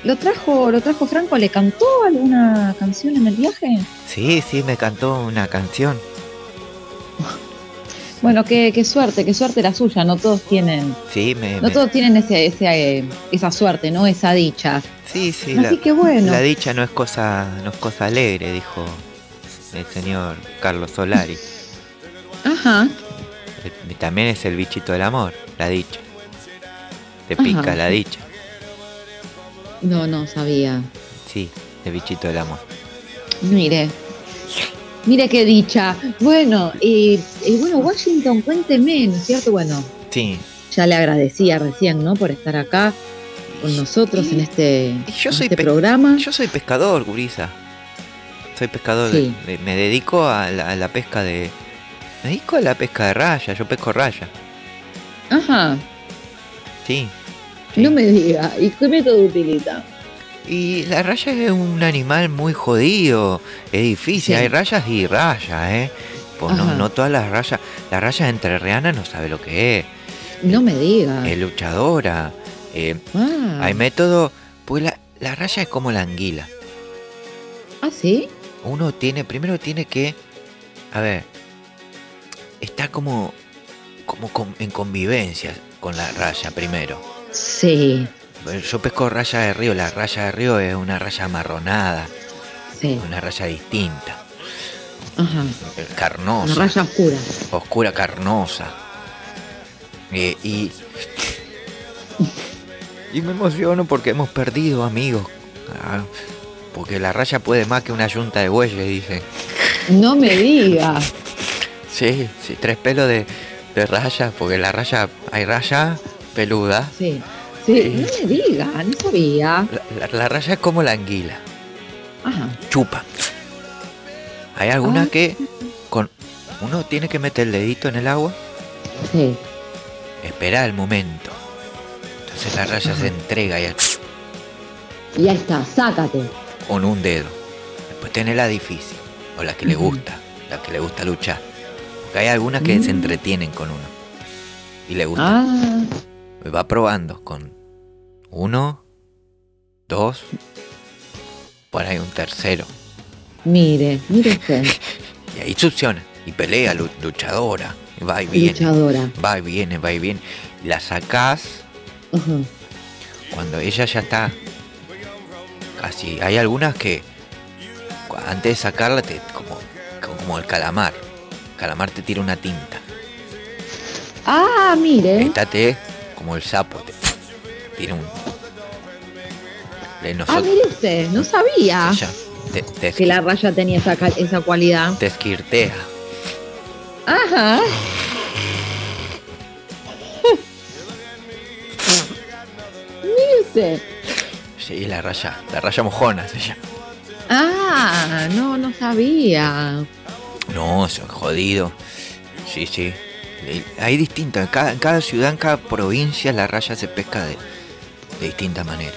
¿lo trajo, lo trajo Franco? ¿Le cantó alguna canción en el viaje? Sí, sí, me cantó una canción. Bueno, qué, qué suerte, qué suerte la suya, no todos tienen, Sí, me. no me- todos tienen ese, ese, eh, esa suerte, ¿no? Esa dicha. Sí, sí, Así la, que bueno. la dicha no es cosa, no es cosa alegre, dijo el señor Carlos Solari. Ajá. El- también es el bichito del amor, la dicha. Te Ajá. pica la dicha. No, no sabía. Sí, el bichito del amor. Mire. Mire qué dicha. Bueno, y, y bueno, Washington, cuénteme, ¿no es cierto? Bueno, Sí. ya le agradecía recién, ¿no? Por estar acá con nosotros en este, Yo en soy este programa. Yo soy pescador, Gurisa. Soy pescador. Sí. de- me dedico a la, a la pesca de. Me dedico a la pesca de raya. Yo pesco raya. Ajá. Sí. No me diga. ¿Y qué método utiliza? Y la raya es un animal muy jodido. Es difícil. Sí. Hay rayas y rayas, ¿eh? Pues no, no todas las rayas. La raya entrerriana no sabe lo que es. No me diga. Es luchadora. eh, Ah. Hay método. Pues la, la raya es como la anguila. ¿Ah, sí? uno tiene, primero tiene que, a ver, está como, como con- en convivencia con la raya primero. Sí, Yo pesco raya de río, la raya de río es una raya amarronada, sí. una raya distinta, Ajá. eh, Una carnosa, raya oscura. oscura carnosa. Eh, y, y me emociono porque hemos perdido amigos. Ah, porque la raya puede más que una yunta de bueyes, dicen. No me diga. Sí, sí, tres pelos de, de raya, porque la raya, hay raya peluda. Sí. Sí, no me diga, no sabía. La, la- la raya es como la anguila, Ajá. chupa. Hay algunas Ah. que con uno tiene que meter el dedito en el agua, Sí. esperar el momento. Entonces la raya se entrega y al- ya está, sácate. con un dedo. Después tiene la difícil, o la que le gusta, la que le gusta luchar. Porque hay algunas que se Mm. entretienen con uno. Y le gusta. Ah, Va probando con uno, dos, por ahí un tercero. mire, mire usted. Y ahí succiona. Y pelea, lu- luchadora. Va y viene. Luchadora. Va y viene, va y viene. La sacás Ajá. cuando ella ya está casi. Hay algunas que antes de sacarla te como, como el calamar. El calamar te tira una tinta. Ah, mire. Esta te como el sapo te tira un. Ah, mire usted, no sabía ella te, te que la raya tenía esa, esa cualidad. te esquirtea. Ajá. Mire usted. Sí, la raya, la raya mojona se llama. Ah, no, no sabía. No, eso es jodido. Sí, sí. Eh, Hay distintas, en cada, en cada ciudad, en cada provincia la raya se pesca de, de distinta manera.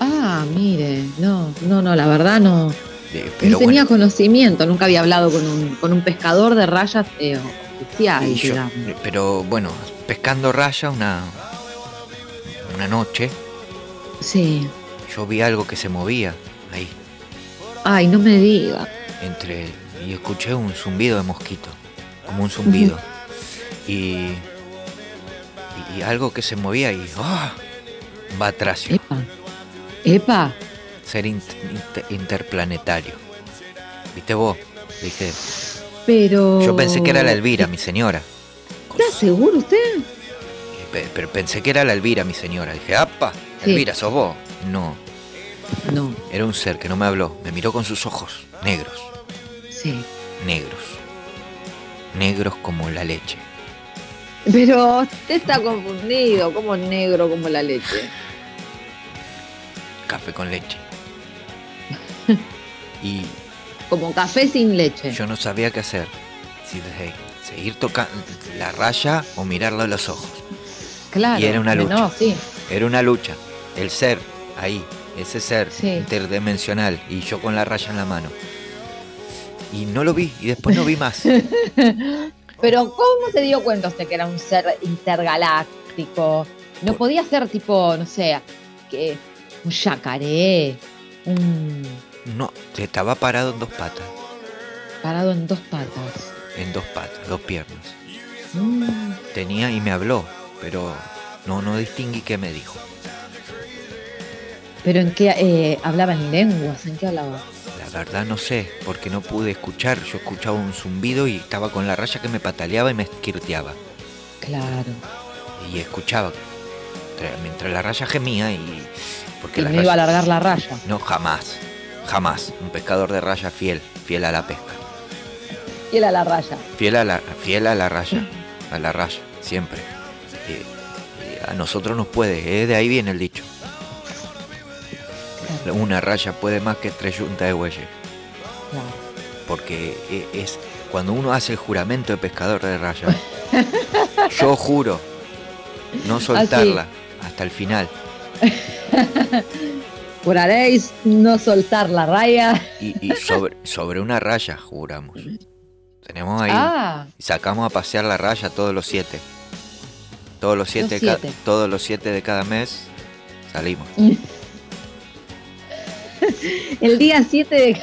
Ah, mire, no, no, no, la verdad no. Eh, no tenía bueno, conocimiento, nunca había hablado con un, con un pescador de rayas eh, oficial, yo- digamos. pero bueno, pescando raya una, una noche, Sí. yo vi algo que se movía ahí, Ay, no me diga. entre y escuché un zumbido de mosquito, como un zumbido. y, y algo que se movía y un batracio. Epa. Epa. Ser int- inter- interplanetario. ¿Viste vos? Dije, Pero. yo pensé que era la Elvira, mi señora. ¿Está seguro usted? Pe- Pero pensé que era la Elvira, mi señora. Dije, ¡apa! Sí. Elvira, ¿sos vos? No, No, era un ser que no me habló. Me miró con sus ojos, negros, sí. negros. Negros como la leche. Pero usted está confundido, como negro como la leche. Café con leche. Y Como café sin leche. yo no sabía qué hacer. Si de- seguir tocando la raya o mirarlo a los ojos. Claro. y era una lucha. No, sí. Era una lucha. El ser, ahí, ese ser Sí. interdimensional. Y yo con la raya en la mano. Y no lo vi, y después no vi más. Pero ¿cómo se dio cuenta usted que era un ser intergaláctico? No podía ser tipo, no sé, que un yacaré, un No, estaba parado en dos patas. parado en dos patas. En dos patas, dos piernas. Mm, Tenía y me habló, pero no, no distinguí qué me dijo. Pero en qué eh, hablaba en lenguas, ¿en qué hablaba? La verdad no sé, porque no pude escuchar. Yo escuchaba un zumbido y estaba con la raya que me pataleaba y me esquirteaba. Claro. Y escuchaba tra- mientras la raya gemía y. Porque Que la me iba a raya- alargar la raya. No, jamás. Jamás. Un pescador de raya fiel, fiel a la pesca. Y era la raya. Fiel a la, fiel a la raya. A la raya, siempre. Eh, eh, a nosotros nos puede, eh, de ahí viene el dicho. Una raya puede más que tres yuntas de bueyes. Porque e- es cuando uno hace el juramento de pescador de raya. yo juro no soltarla hasta el final. Juraréis no soltar la raya. Y, y sobre, sobre una raya juramos. Tenemos ahí. Ah. Y sacamos a pasear la raya todos los siete. Todos los siete, de ca- siete. todos los siete de cada mes salimos. El día 7 de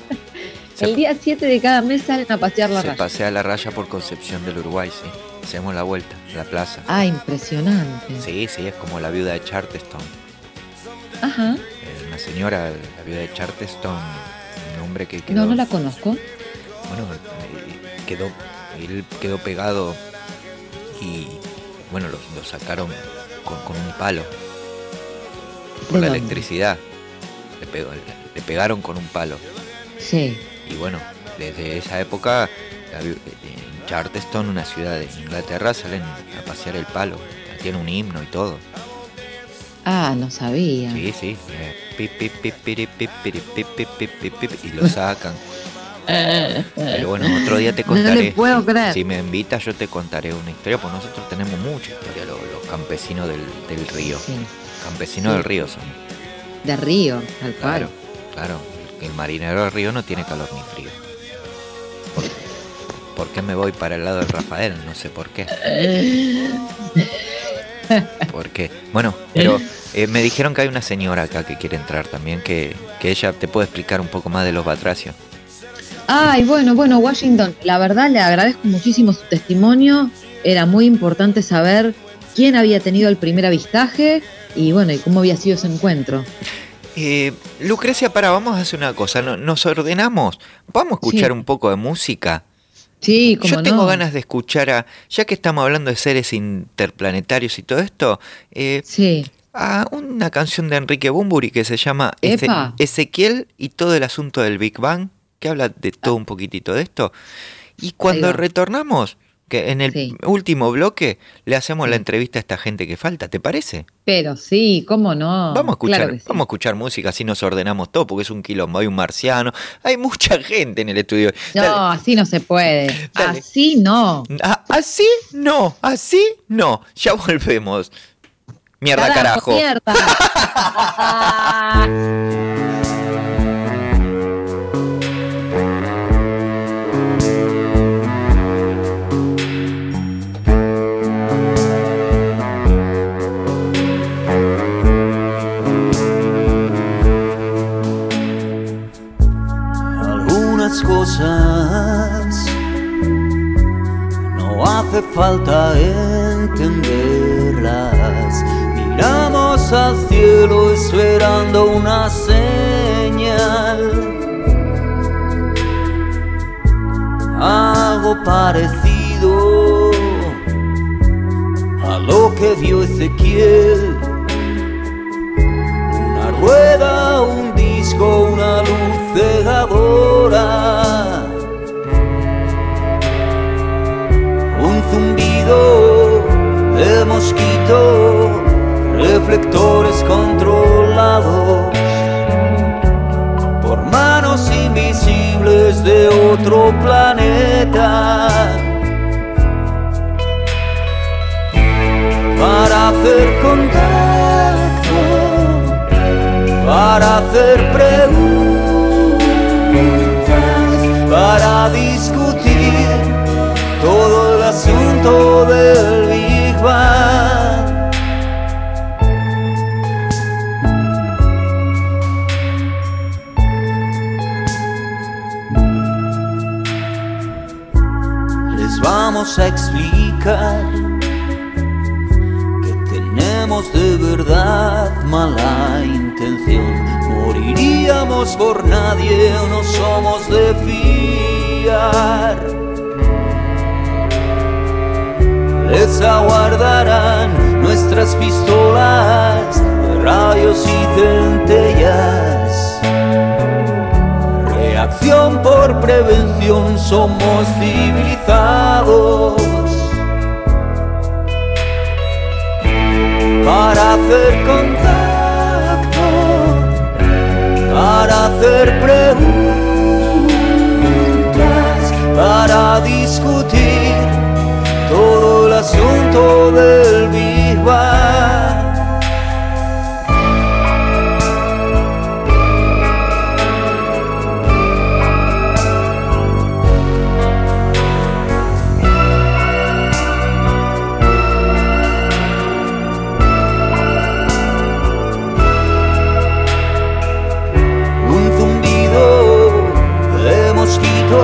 El día 7 de cada mes salen a pasear la Se raya. pasea la raya por Concepción del Uruguay, sí. Hacemos la vuelta, la plaza. Ah, impresionante. Sí, sí, es como la viuda de Charleston. Ajá. Eh, Una señora, la viuda de Charleston, un hombre que quedó, No, no la conozco. bueno, eh, quedó, él quedó pegado y, bueno, lo, lo sacaron con, con un palo por ¿De la dónde? electricidad. Le, pegó- le pegaron con un palo. Sí. Y bueno, desde esa época, en Charleston, una ciudad de Inglaterra, salen a pasear el palo. Tiene un himno y todo. Ah, no sabía. Sí, sí. y lo sacan. Pero bueno, otro día te No le contaré. puedo creer. Si me invitas, yo te contaré una historia, porque nosotros tenemos mucha historia, los, los campesinos del, del río. Sí. Campesinos Sí. del río son. De río, cual. Claro, claro. El marinero del río no tiene calor ni frío. ¿Por, por qué me voy para el lado del Rafael? No sé por qué. ¿Por qué? Bueno, pero eh, me dijeron que hay una señora acá que quiere entrar también, que, que ella te puede explicar un poco más de los batracios. Ay, bueno, bueno, Washington, la verdad le agradezco muchísimo su testimonio. Era muy importante saber quién había tenido el primer avistaje y bueno, y cómo había sido ese encuentro. Eh, Lucrecia, para, vamos a hacer una cosa. no- Nos ordenamos. Vamos a escuchar Sí. un poco de música. Sí, como Yo tengo no. ganas de escuchar a, ya que estamos hablando de seres interplanetarios y todo esto, eh, Sí. a una canción de Enrique Bumburi que se llama Epa. Ezequiel y todo el asunto del Big Bang, que habla de todo un poquitito de esto. Y cuando retornamos, que en el Sí. último bloque le hacemos la entrevista a esta gente que falta, ¿te parece? Pero sí, ¿cómo no? Vamos a escuchar, Claro que sí. vamos a escuchar música, así nos ordenamos todo, porque es un quilombo, hay un marciano, hay mucha gente en el estudio. No, Dale. así no se puede. Dale. Así no. Ah, así no, así no. Ya volvemos. Mierda, carajo. Mierda. falta entenderlas. Miramos al cielo esperando una señal. Algo parecido a lo que vio Ezequiel. Una rueda, un disco, una luz cegadora. De mosquito, reflectores controlados por manos invisibles de otro planeta. Para hacer contacto para hacer preguntas, para discutir todo del Big. Les vamos a explicar que tenemos de verdad mala intención. Moriríamos por nadie, no somos de fiar. Les aguardarán nuestras pistolas, rayos y centellas. Reacción por prevención, somos civilizados. para hacer contacto, para hacer preguntas, para discutir asunto del Big un zumbido de mosquito,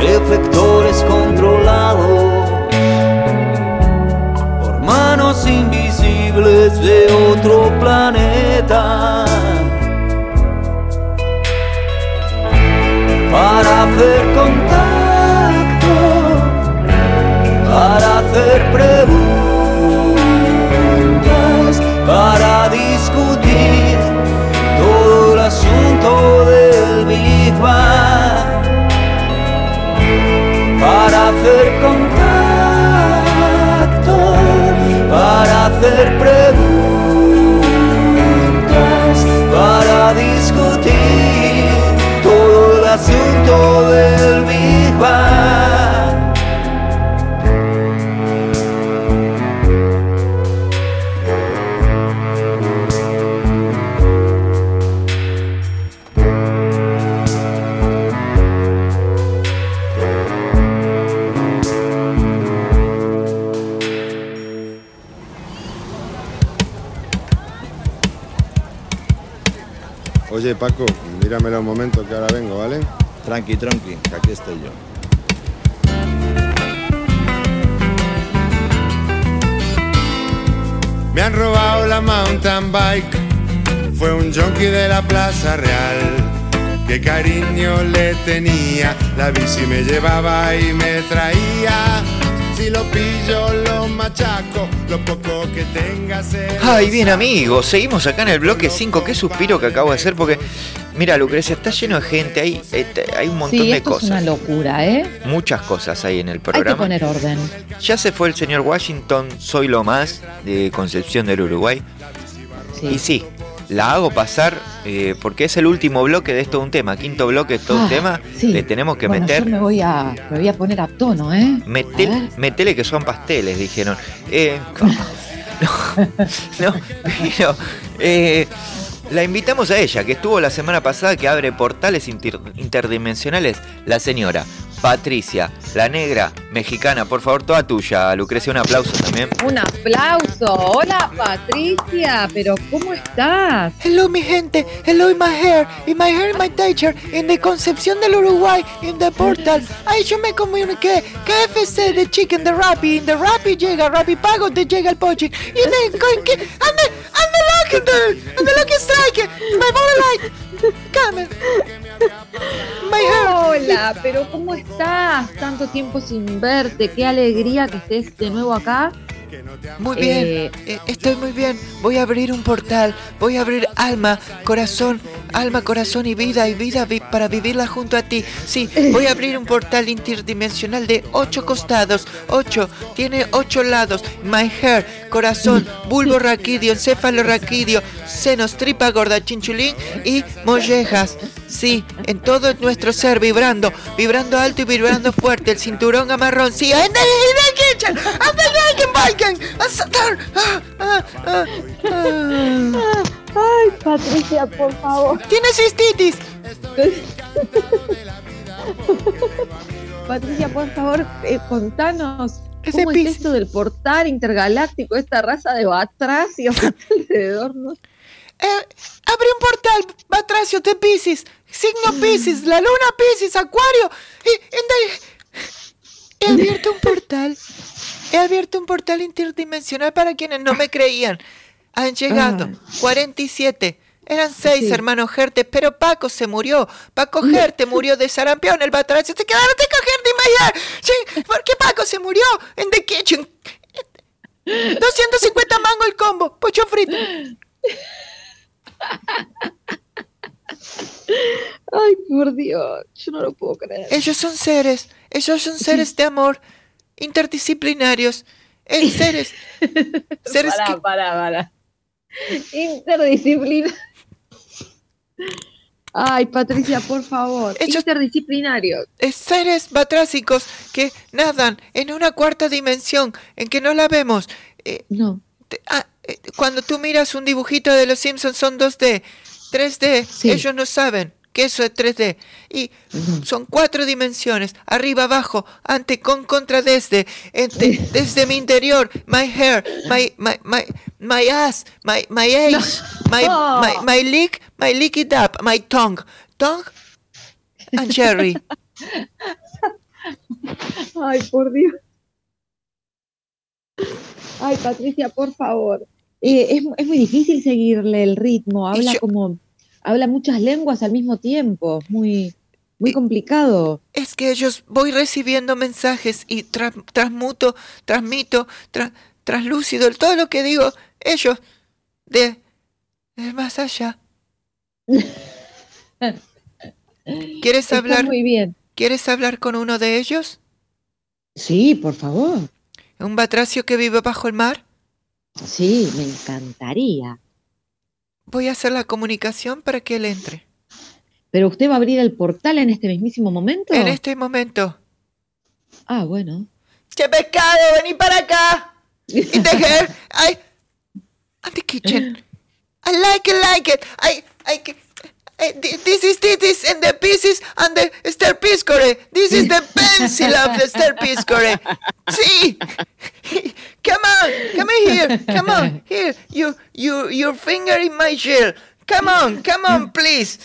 reflectores invisibles de otro planeta. Para hacer contacto, para hacer preguntas, para discutir todo el asunto del Big Bang para hacer contacto, hacer preguntas, para discutir Paco, míramelo un momento que ahora vengo, ¿vale? Tranqui, tranqui, que aquí estoy yo. Me han robado la mountain bike. Fue un junkie de la Plaza Real. Qué cariño le tenía. La bici me llevaba y me traía. Si lo pillo, lo machaco, lo Ay, bien amigos, seguimos acá en el bloque 5. Qué suspiro que acabo de hacer porque, mira Lucrecia, está lleno de gente, hay, eh, hay un montón Sí, de esto es una cosas. locura, ¿eh? Muchas cosas hay en el Hay que programa. poner orden. Ya se fue el señor Washington, soy lo más, de Concepción del Uruguay. Y sí, la hago pasar eh, porque es el último bloque de esto un tema. Quinto bloque es todo un Ah, tema. sí. Le tenemos que bueno, meter. Yo me voy a, me voy a poner a tono, ¿eh? Metel- metele que son pasteles, dijeron. Eh, no, no, pero eh, la invitamos a ella, que estuvo la semana pasada, que abre portales inter- interdimensionales, la señora Patricia, la negra mexicana, por favor, toda tuya, Lucrecia, un aplauso también. Un aplauso. Hola, Patricia, pero ¿cómo estás? Hello, mi gente. Hello, my hair. In my hair, my teacher. In the Concepción del Uruguay. In the portal. Ahí yo me comuniqué. KFC, the chicken, the Rappi. In the Rappi llega Rappi Pago, te llega el de con que. And the, and the lucky. And the lucky strike. My body light. Hair. Hola, pero ¿cómo estás? Tanto tiempo sin verte. Qué alegría que estés de nuevo acá. Muy bien, Eh, eh, estoy muy bien. Voy a abrir un portal, voy a abrir alma, corazón, alma, corazón y vida y vida vi- para vivirla junto a ti. Sí, voy a abrir un portal interdimensional de ocho costados, ocho, tiene ocho lados. My hair, corazón, bulbo raquídeo, encéfalo raquídeo, senos, tripa gorda, chinchulín y mollejas. Sí, en todo nuestro ser vibrando, vibrando alto y vibrando fuerte, el cinturón amarrón. Sí, en the, in the kitchen, and the Dragon Bacon, a Saturn. Ah, ah, ah, ah. Ay, Patricia, por favor. Tienes cistitis. Patricia, por favor, eh, contanos. Ese ¿Cómo es esto del portal intergaláctico, esta raza de batracios alrededor? ¿no? Eh, abre un portal, Batracio de Pisces, signo Pisces, la luna Pisces, Acuario. Y, He abierto un portal. He abierto un portal interdimensional para quienes no me creían. Han llegado 47. Eran seis Sí. hermanos Gerte, pero Paco se murió. Paco Gerte murió de sarampión. El batracio se quedaron de Gerte y Mayer. Sí, porque Paco se murió en The Kitchen. 250 mango el combo. Pocho frito. Ay, por Dios, yo no lo puedo creer. Ellos son seres, ellos son seres de amor, interdisciplinarios, eh, seres, seres Pará, que- pará, pará. Interdisciplina. Ay, Patricia, por favor. Interdisciplinario. eh, seres batrásicos que nadan en una cuarta dimensión en que no la vemos. Eh, no. cuando tú miras un dibujito de los Simpsons son 2D, 3D, ellos no saben que eso es 3D. Y son cuatro dimensiones, arriba, abajo, ante, con, contra, desde, ente- desde mi interior, my hair, my, my, my, my ass, my, my age, my, my, my lick, my lick it up, my tongue, tongue and cherry. Ay, por Dios. Ay, Patricia, por favor. Eh, es, es muy difícil seguirle el ritmo. Habla como. Habla muchas lenguas al mismo tiempo. Muy, muy complicado. Es que ellos voy recibiendo mensajes y tra- transmuto, transmito, tra- translúcido todo lo que digo ellos de, de más allá. ¿Quieres Está hablar? muy bien. ¿Quieres hablar con uno de ellos? Sí, por favor. ¿Un batracio que vive bajo el mar? Sí, me encantaría. Voy a hacer la comunicación para que él entre. ¿Pero usted va a abrir el portal en este mismísimo momento? En este momento. Ah, bueno. ¡Qué pescado! ¡Vení para acá! Y the kitchen. I like it, like it. I, I, this is this and the pieces and the sterpiscore. This is the pencil of the sterpiscore. Sí. Come on, come here, come on, here. You, you, your finger in my shell. Come on, come on, please.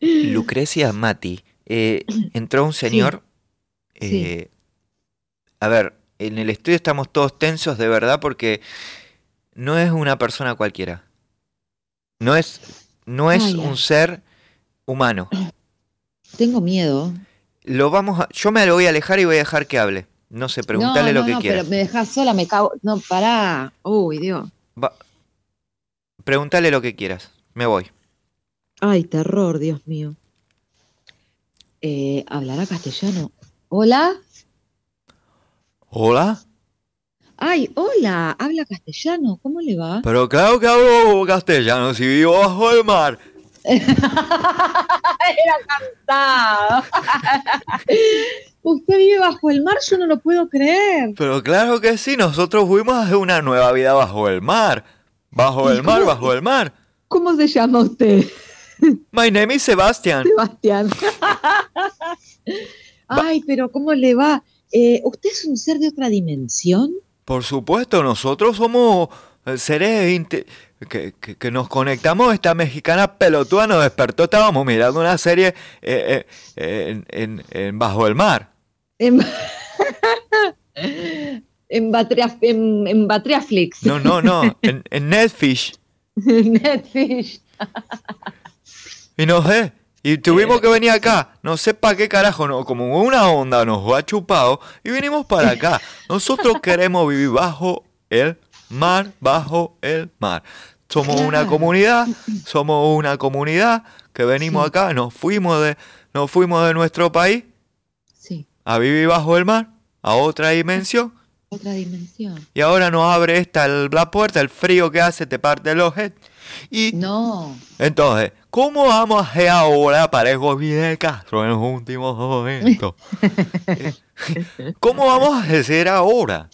Lucrecia Mati, eh, entró un señor. eh, a ver, en el estudio estamos todos tensos de verdad porque no es una persona cualquiera. No es, no es Ay, un ser humano. Tengo miedo. Lo vamos a, yo me lo voy a alejar y voy a dejar que hable. No sé, preguntale no, lo que no, quieras. pero me dejas sola, me cago. No, pará. Uy, Dios. Va- Preguntale lo que quieras. Me voy. Ay, terror, Dios mío. Eh, ¿Hablará castellano? ¿Hola? ¿Hola? Ay, hola, habla castellano, ¿cómo le va? Pero claro que hablo castellano si vivo bajo el mar. Era cantado. Usted vive bajo el mar, yo no lo puedo creer. Pero claro que sí, nosotros fuimos a hacer una nueva vida bajo el mar. Bajo ¿Y el mar, bajo el mar. ¿Cómo se llama usted? My name is Sebastian. Sebastián. Ay, pero ¿cómo le va? Eh, ¿Usted es un ser de otra dimensión? Por supuesto, nosotros somos eh, seres que, que- que nos conectamos. Esta mexicana pelotuda nos despertó. Estábamos mirando una serie eh, eh, en, en- en Bajo el Mar. En, en, Batria- en, en Batriaflix. No, no, no. En, en Netfish. Netfish. Y no sé. Y tuvimos que venir acá. No sé para qué carajo. No, como una onda nos ha chupado. Y vinimos para acá. Nosotros queremos vivir bajo el mar. Bajo el mar. Somos una comunidad. Somos una comunidad que venimos acá. Nos fuimos de, nos fuimos de nuestro país. Sí. A vivir bajo el mar. A otra dimensión. Otra dimensión. Y ahora nos abre esta el- la puerta. El frío que hace te parte el ojete. Y No. entonces, ¿cómo vamos a hacer ahora para el Castro en los últimos momentos? ¿Cómo vamos a hacer ahora?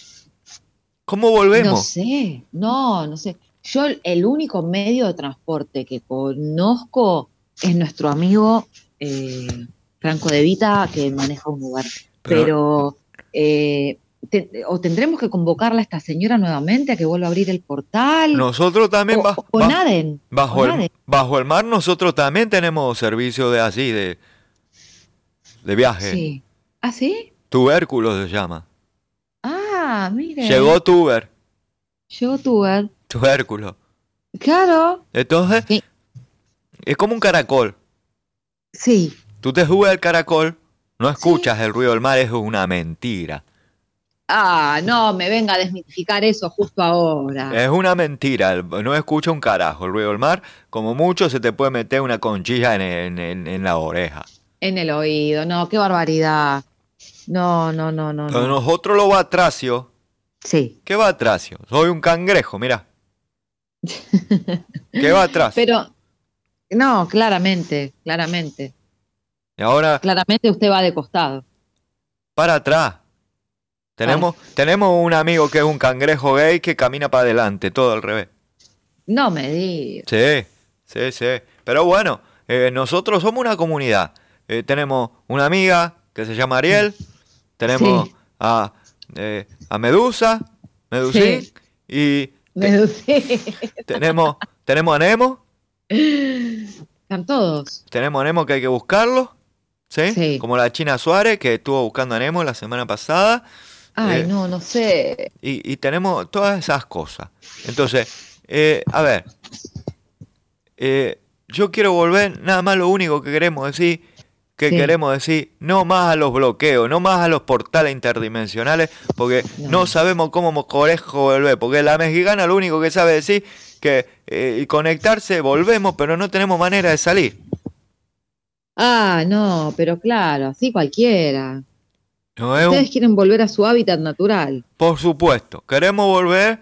¿Cómo No volvemos? sé, no, no sé. Yo el único medio de transporte que conozco es nuestro amigo eh, Franco De Vita que maneja un Uber. Pero, eh, te- o tendremos que convocarla a esta señora nuevamente a que vuelva a abrir el portal. Nosotros también o, ba- o ba- naden. bajo, o el, naden. bajo el mar nosotros también tenemos servicio de así, de, de viaje. Sí. ¿Ah, sí? Tubérculo se llama. Ah, mire. Llegó tuber, Llegó tu Uber. tubérculo. Claro. Entonces, es como un caracol. Sí. Tú te subes al caracol, no escuchas el ruido del mar, es una mentira. Ah, no, me venga a desmitificar eso justo ahora. Es una mentira, no escucha un carajo el ruido del mar. Como mucho se te puede meter una conchilla en, en- en- en la oreja. En el oído, no, qué barbaridad. No, no, no, no. Pero nosotros los batracios. Sí. ¿Qué batracio? Soy un cangrejo, mira. ¿Qué batracio? Pero, no, claramente, claramente. Y ahora, Claramente usted va de costado. para atrás. Tenemos, tenemos un amigo que es un cangrejo gay que camina para adelante, todo al revés. No me diga. Sí, sí, sí. Pero bueno, eh, nosotros somos una comunidad. Eh, tenemos una amiga que se llama Ariel. Tenemos Sí. a, eh, a Medusa, Medusín. Sí. Y sí. tenemos, tenemos a Nemo. Están todos. Tenemos a Nemo que hay que buscarlo. ¿sí? Como la China Suárez que estuvo buscando a Nemo la semana pasada. Ay, Eh, no, no sé. Y, y tenemos todas esas cosas. Entonces, eh, a ver, eh, yo quiero volver, nada más lo único que queremos decir, que Sí. queremos decir, no más a los bloqueos, no más a los portales interdimensionales, porque no, sabemos cómo corejo volver, porque la mexicana lo único que sabe decir que eh, conectarse, volvemos, pero no tenemos manera de salir. Ah, no, pero claro, así cualquiera. No es un- Ustedes quieren volver a su hábitat natural. Por supuesto, queremos volver,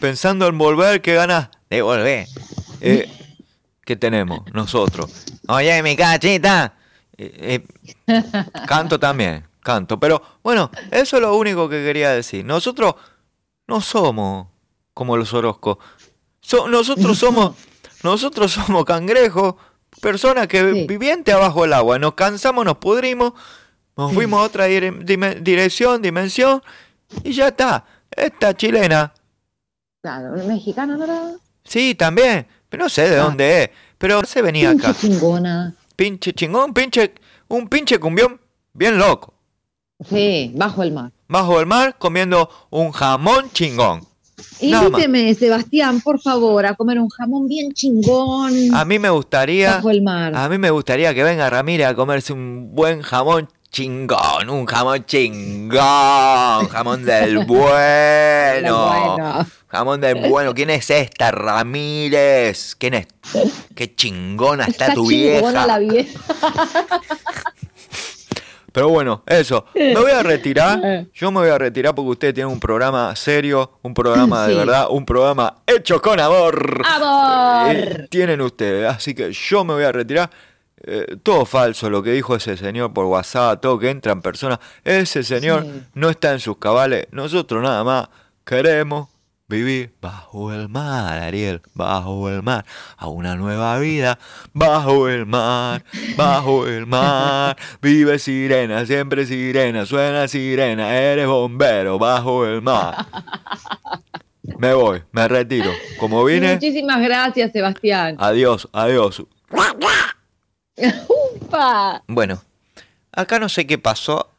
pensando en volver, qué ganas de volver. Eh, ¿Qué tenemos nosotros? Oye, mi cachita. Eh, eh, canto también, canto. Pero bueno, eso es lo único que quería decir. Nosotros no somos como los Orozcos. So- nosotros somos, nosotros somos cangrejos, personas que vivientes abajo del agua. Nos cansamos, nos pudrimos, nos fuimos a otra dire- dime- dirección, dimensión, y ya está. Esta chilena, Claro, no era. sí, también, pero no sé de dónde es, pero se venía Pinche acá. chingona. Pinche chingón, pinche, un pinche cumbión bien loco. Sí, bajo el mar. Bajo el mar comiendo un jamón chingón. Invíteme, Sebastián, por favor, a comer un jamón bien chingón. A mí me gustaría, Bajo el mar. a mí me gustaría que venga Ramírez a comerse un buen jamón Chingón, un jamón chingón, jamón del bueno. bueno. Jamón del bueno. ¿Quién es esta? Ramírez. ¿Quién es? Qué chingona está, tu chingona vieja. la vieja. Pero bueno, eso. Me voy a retirar. Yo me voy a retirar porque ustedes tienen un programa serio, un programa de Sí. verdad, un programa hecho con amor. ¡Amor! Eh, tienen ustedes. Así que yo me voy a retirar. Eh, todo falso lo que dijo ese señor por WhatsApp, todo que entran personas. Ese señor Sí. no está en sus cabales. Nosotros nada más queremos vivir bajo el mar, Ariel, bajo el mar, a una nueva vida, bajo el mar, bajo el mar. Vive sirena, siempre sirena, suena sirena, eres bombero, bajo el mar. Me voy, me retiro. Como vine, Muchísimas gracias, Sebastián. adiós, adiós. ¡Upa! Bueno, acá no sé qué pasó.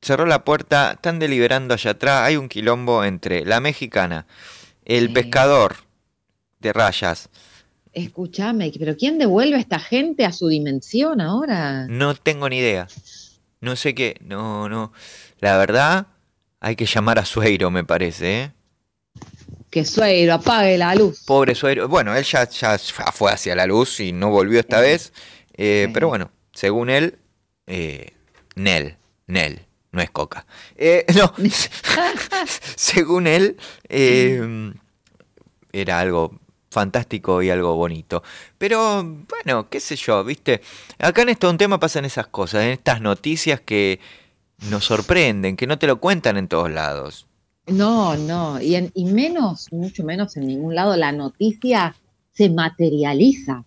Cerró la puerta, están deliberando allá atrás. Hay un quilombo entre la mexicana, el pescador de rayas. Escúchame, pero ¿quién devuelve a esta gente a su dimensión ahora? No tengo ni idea. No sé qué. No, no. La verdad, hay que llamar a Sueiro, me parece, ¿eh? Que Sueiro apague la luz. Pobre Sueiro. Bueno, él ya, ya fue hacia la luz y no volvió esta vez. Eh, Pero bueno, según él, eh, Nel, Nel, no es coca. Eh, no, según él, eh, era algo fantástico y algo bonito. Pero bueno, qué sé yo, viste. Acá en esto un tema pasan esas cosas, en estas noticias que nos sorprenden, que no te lo cuentan en todos lados. No, no, y, en- y menos, mucho menos en ningún lado, la noticia se materializa.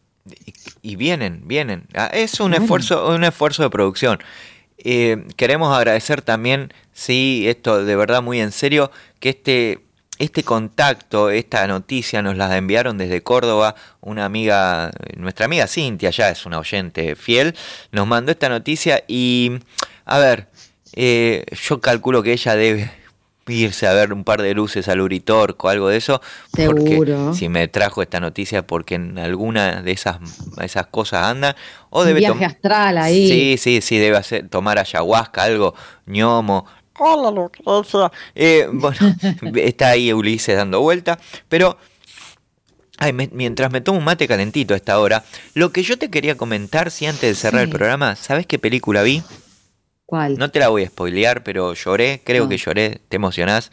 Y vienen, vienen. Ah, Es un esfuerzo, un esfuerzo de producción. Eh, queremos agradecer también, sí, esto de verdad muy en serio, que este, este contacto, esta noticia nos la enviaron desde Córdoba, una amiga, nuestra amiga Cintia, ya es una oyente fiel, nos mandó esta noticia y, a ver, eh, yo calculo que ella debe irse a ver un par de luces al Uritorco, algo de eso, porque Seguro. si me trajo esta noticia porque en alguna de esas, esas cosas anda, o Un debe viaje astral ahí. Sí, sí, sí, debe hacer, tomar ayahuasca, algo, ñomo. Hola, Lucrecia. Eh, bueno, está ahí Ulises dando vuelta, pero ay, me- mientras me tomo un mate calentito a esta hora, lo que yo te quería comentar, si antes de cerrar el programa, ¿sabes qué película vi? ¿Cuál? No te la voy a spoilear, pero lloré, creo No. que lloré, ¿te emocionás?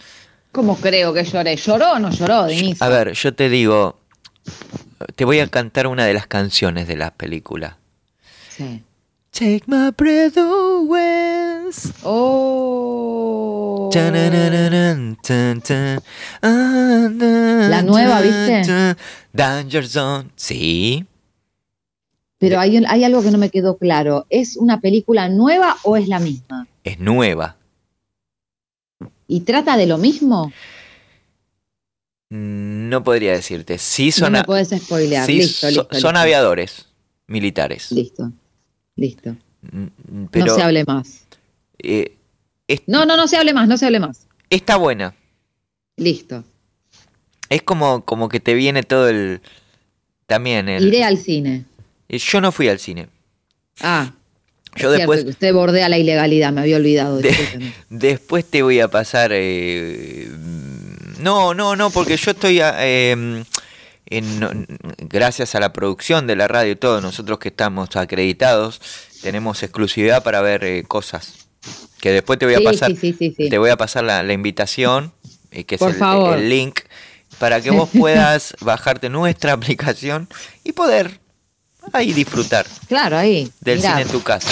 ¿Cómo creo que lloré? ¿Lloró o no lloró, Denise? A ver, yo te digo, te voy a cantar una de las canciones de la película. Sí. Take my breath away. Oh. Ah, ¿La nueva, viste? Danger Zone. Sí. Pero hay, hay algo que no me quedó claro. ¿Es una película nueva o es la misma? Es nueva. ¿Y trata de lo mismo? No podría decirte. Sí son, no me puedes spoilear. sí listo, so- listo, son listo. aviadores militares. Listo, listo. Mm, Pero no se hable más. eh, No, no, no se hable más, no se hable más. está buena. Listo. Es como, como que te viene todo el... También el... Iré al cine. Eh, Yo no fui al cine. Ah. Yo es después- cierto que usted bordea la ilegalidad, me había olvidado. De-. Después te voy a pasar. eh, no, no, no, porque yo estoy. a- eh, en- gracias a la producción de la radio y todo, nosotros que estamos acreditados, tenemos exclusividad para ver eh, cosas. Que después te voy a Sí, pasar. sí, sí, sí, sí. Te voy a pasar la, la invitación, eh, que es Por el, favor. el link, para que vos puedas bajarte nuestra aplicación y poder ahí disfrutar Claro, ahí. del mirá. cine en tu casa.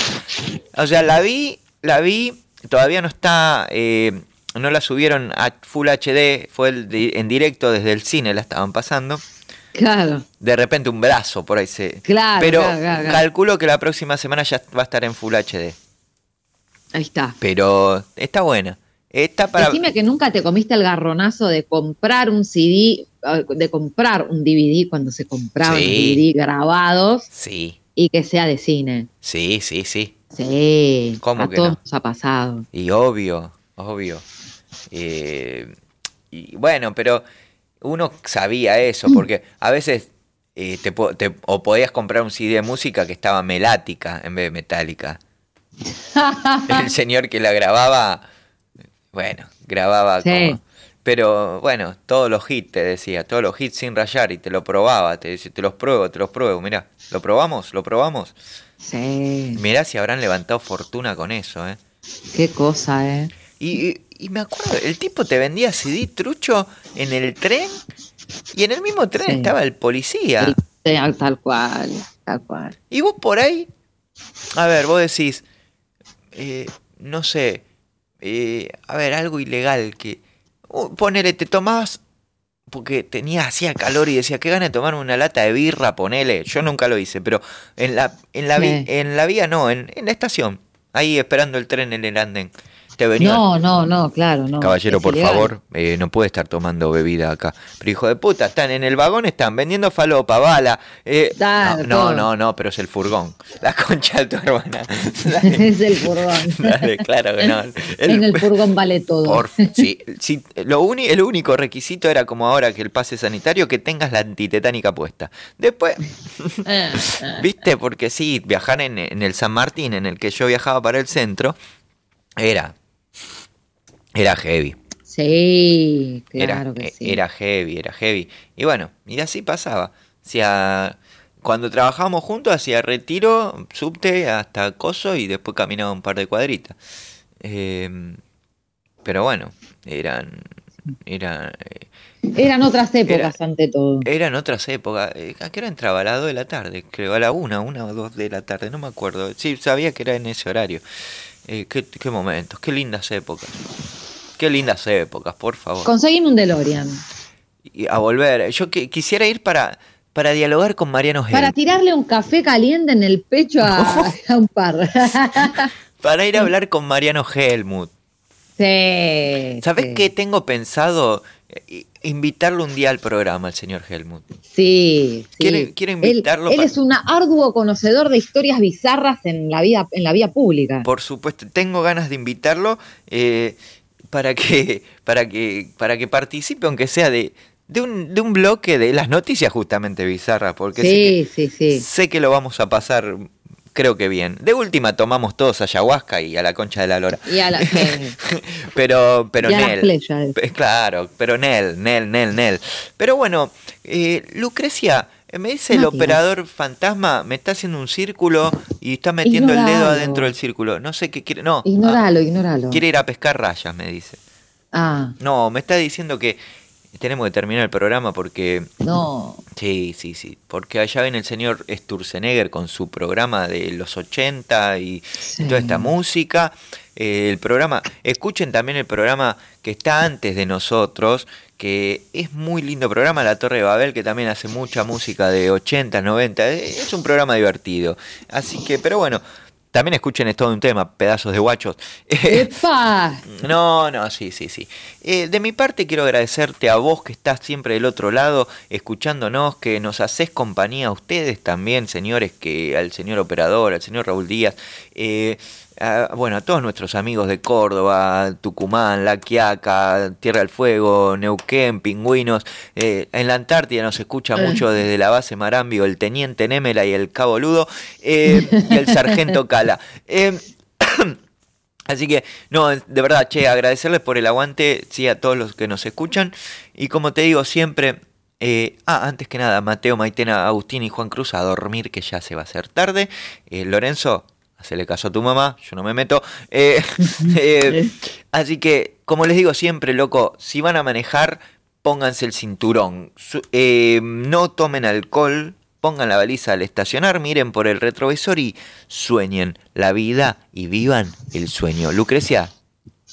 O sea, la vi, la vi, todavía no está, eh, no la subieron a Full HD, fue el en directo desde el cine, la estaban pasando. Claro, De repente un brazo por ahí se... claro. Pero claro, claro, claro. calculo que la próxima semana ya va a estar en Full HD. Ahí está. Pero está buena. Está para... Decime que nunca te comiste el garronazo de comprar un CD, eh, de comprar un DVD cuando se compraban Sí. DVD grabados Sí, y que sea de cine. sí, sí, sí. Sí, ¿Cómo a que todos no? nos ha pasado. Y obvio, obvio. Eh, y bueno, pero uno sabía eso, porque a veces eh, te, te- o podías comprar un CD de música que estaba melática en vez de metálica. El señor que la grababa, bueno, grababa Sí. como... Pero bueno, todos los hits te decía, todos los hits sin rayar y te lo probaba, te decía, te los pruebo, te los pruebo, mirá, ¿lo probamos? ¿Lo probamos? Sí. Mirá si habrán levantado fortuna con eso, ¿eh? Qué cosa, ¿eh? Y, y- y me acuerdo, el tipo te vendía CD trucho en el tren y en el mismo tren Sí. estaba el policía. Sí, Tal cual, tal cual. Y vos por ahí, a ver, vos decís, eh, no sé, eh, a ver, algo ilegal que, uh, ponele, te tomabas, porque tenía, hacía calor y decía, qué gana de tomarme una lata de birra, ponele, yo nunca lo hice, pero en la, en la, vi- en la vía no, en, en la estación, ahí esperando el tren en el andén, te venía... No, no, no, claro, no. Caballero, por ilegal. favor, eh, no puede estar tomando bebida acá. Pero hijo de puta, están en el vagón, están vendiendo falopa, bala. eh, no, no, no, no, pero es el furgón. La concha de tu hermana. es el furgón. Dale, claro que no. El- en el furgón vale todo. por- sí, sí, lo uni- el único requisito era como ahora que el pase sanitario que tengas la antitetánica puesta. Después, Eh, viste, porque sí, viajar en, en el San Martín, en el que yo viajaba para el centro, era, era heavy. Sí, Era, claro que eh, sí. era heavy, era heavy. Y bueno, y así pasaba. Hacía, cuando trabajábamos juntos, hacía retiro, subte hasta Coso y después caminaba un par de cuadritas. Eh, pero bueno, eran, eran, eh, Eran otras épocas ante todo. eran otras épocas. Eh, ¿A qué hora entraba? A las 2 de la tarde, creo, a la 1, 1 o 2 de la tarde, no me acuerdo. Sí, sabía que era en ese horario. Eh, qué, qué momentos, qué lindas épocas. Qué lindas épocas, por favor. Conseguime un DeLorean. y a volver. Yo que, quisiera ir para, para dialogar con Mariano Gel. Para tirarle un café caliente en el pecho a, a un par. Para ir a hablar con Mariano Helmut. sí. ¿Sabes sí. qué tengo pensado? Eh, Invitarlo un día al programa, al señor Helmut. Sí, sí. Quiero- quiero Él- invitarlo Él, es un arduo conocedor de historias bizarras en la vida, en la vía pública. Por supuesto, tengo ganas de invitarlo eh, para que para que para que participe, aunque sea de, de un, de un bloque de las noticias justamente bizarras, porque sé que- sí, sí, sí. sé que lo vamos a pasar, creo que bien. De última tomamos todos ayahuasca y a la concha de la lora. Y a la. Pero, pero Y a las Nel. Claro, pero Nel, Nel, Nel, Nel. Pero bueno, eh, Lucrecia, me dice el operador fantasma, me está haciendo un círculo y está metiendo el dedo Ignoralo. adentro del círculo. No sé qué quiere. No, Ignóralo, ignóralo. ah, quiere ir a pescar rayas, me dice. Ah, No, me está diciendo que tenemos que terminar el programa porque no. Sí, sí, sí. Porque allá ven el señor Sturzenegger con su programa de los 80 y toda esta música. Eh, el programa, escuchen también el programa que está antes de nosotros, que es muy lindo programa, La Torre de Babel, que también hace mucha música de 80, 90. Es un programa divertido. Así que, pero bueno, también escuchen Es todo un tema, pedazos de guachos. ¡Epa! No, no, sí, sí, sí. Eh, de mi parte quiero agradecerte a vos que estás siempre del otro lado, escuchándonos, que nos haces compañía a ustedes también, señores, que al señor operador, al señor Raúl Díaz, eh, a- bueno, a todos nuestros amigos de Córdoba, Tucumán, La Quiaca, Tierra del Fuego, Neuquén, Pingüinos, eh, en la Antártida nos escucha mucho desde la base Marambio, el Teniente Némela y el Cabo Ludo, eh, y el Sargento Cala. Eh, Así que, no, de verdad, che, agradecerles por el aguante, sí, a todos los que nos escuchan. Y como te digo siempre, eh, ah, antes que nada, Mateo, Maitena, Agustín y Juan Cruz a dormir, que ya se va a hacer tarde. Eh, Lorenzo, hacele caso a tu mamá, yo no me meto. Eh, eh, así que, como les digo siempre, loco, si van a manejar, pónganse el cinturón. Su- eh, no tomen alcohol, pongan la baliza al estacionar, miren por el retrovisor y sueñen la vida y vivan el sueño. Lucrecia,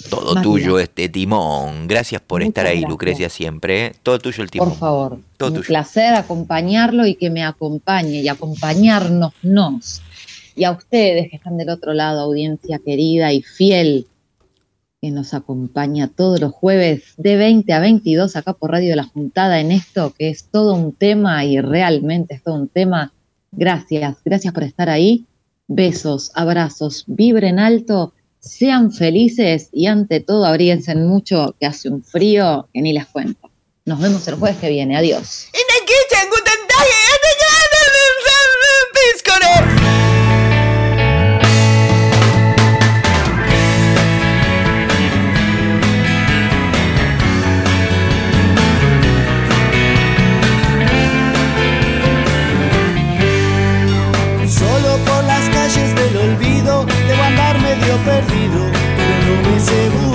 todo tuyo este timón. Gracias por Muchas estar ahí, gracias. Lucrecia, siempre. ¿eh? Todo tuyo el timón. Por favor. Todo un tuyo. placer acompañarlo y que me acompañe y acompañarnos nos. Y a ustedes que están del otro lado, audiencia querida y fiel, que nos acompaña todos los jueves de 20 a 22 acá por Radio La Juntada en esto, que es todo un tema y realmente es todo un tema. Gracias, gracias por estar ahí. Besos, abrazos, vibren alto, sean felices y ante todo abríense mucho que hace un frío que ni les cuento. Nos vemos el jueves que viene. Adiós. medio perdido, pero no me seguro.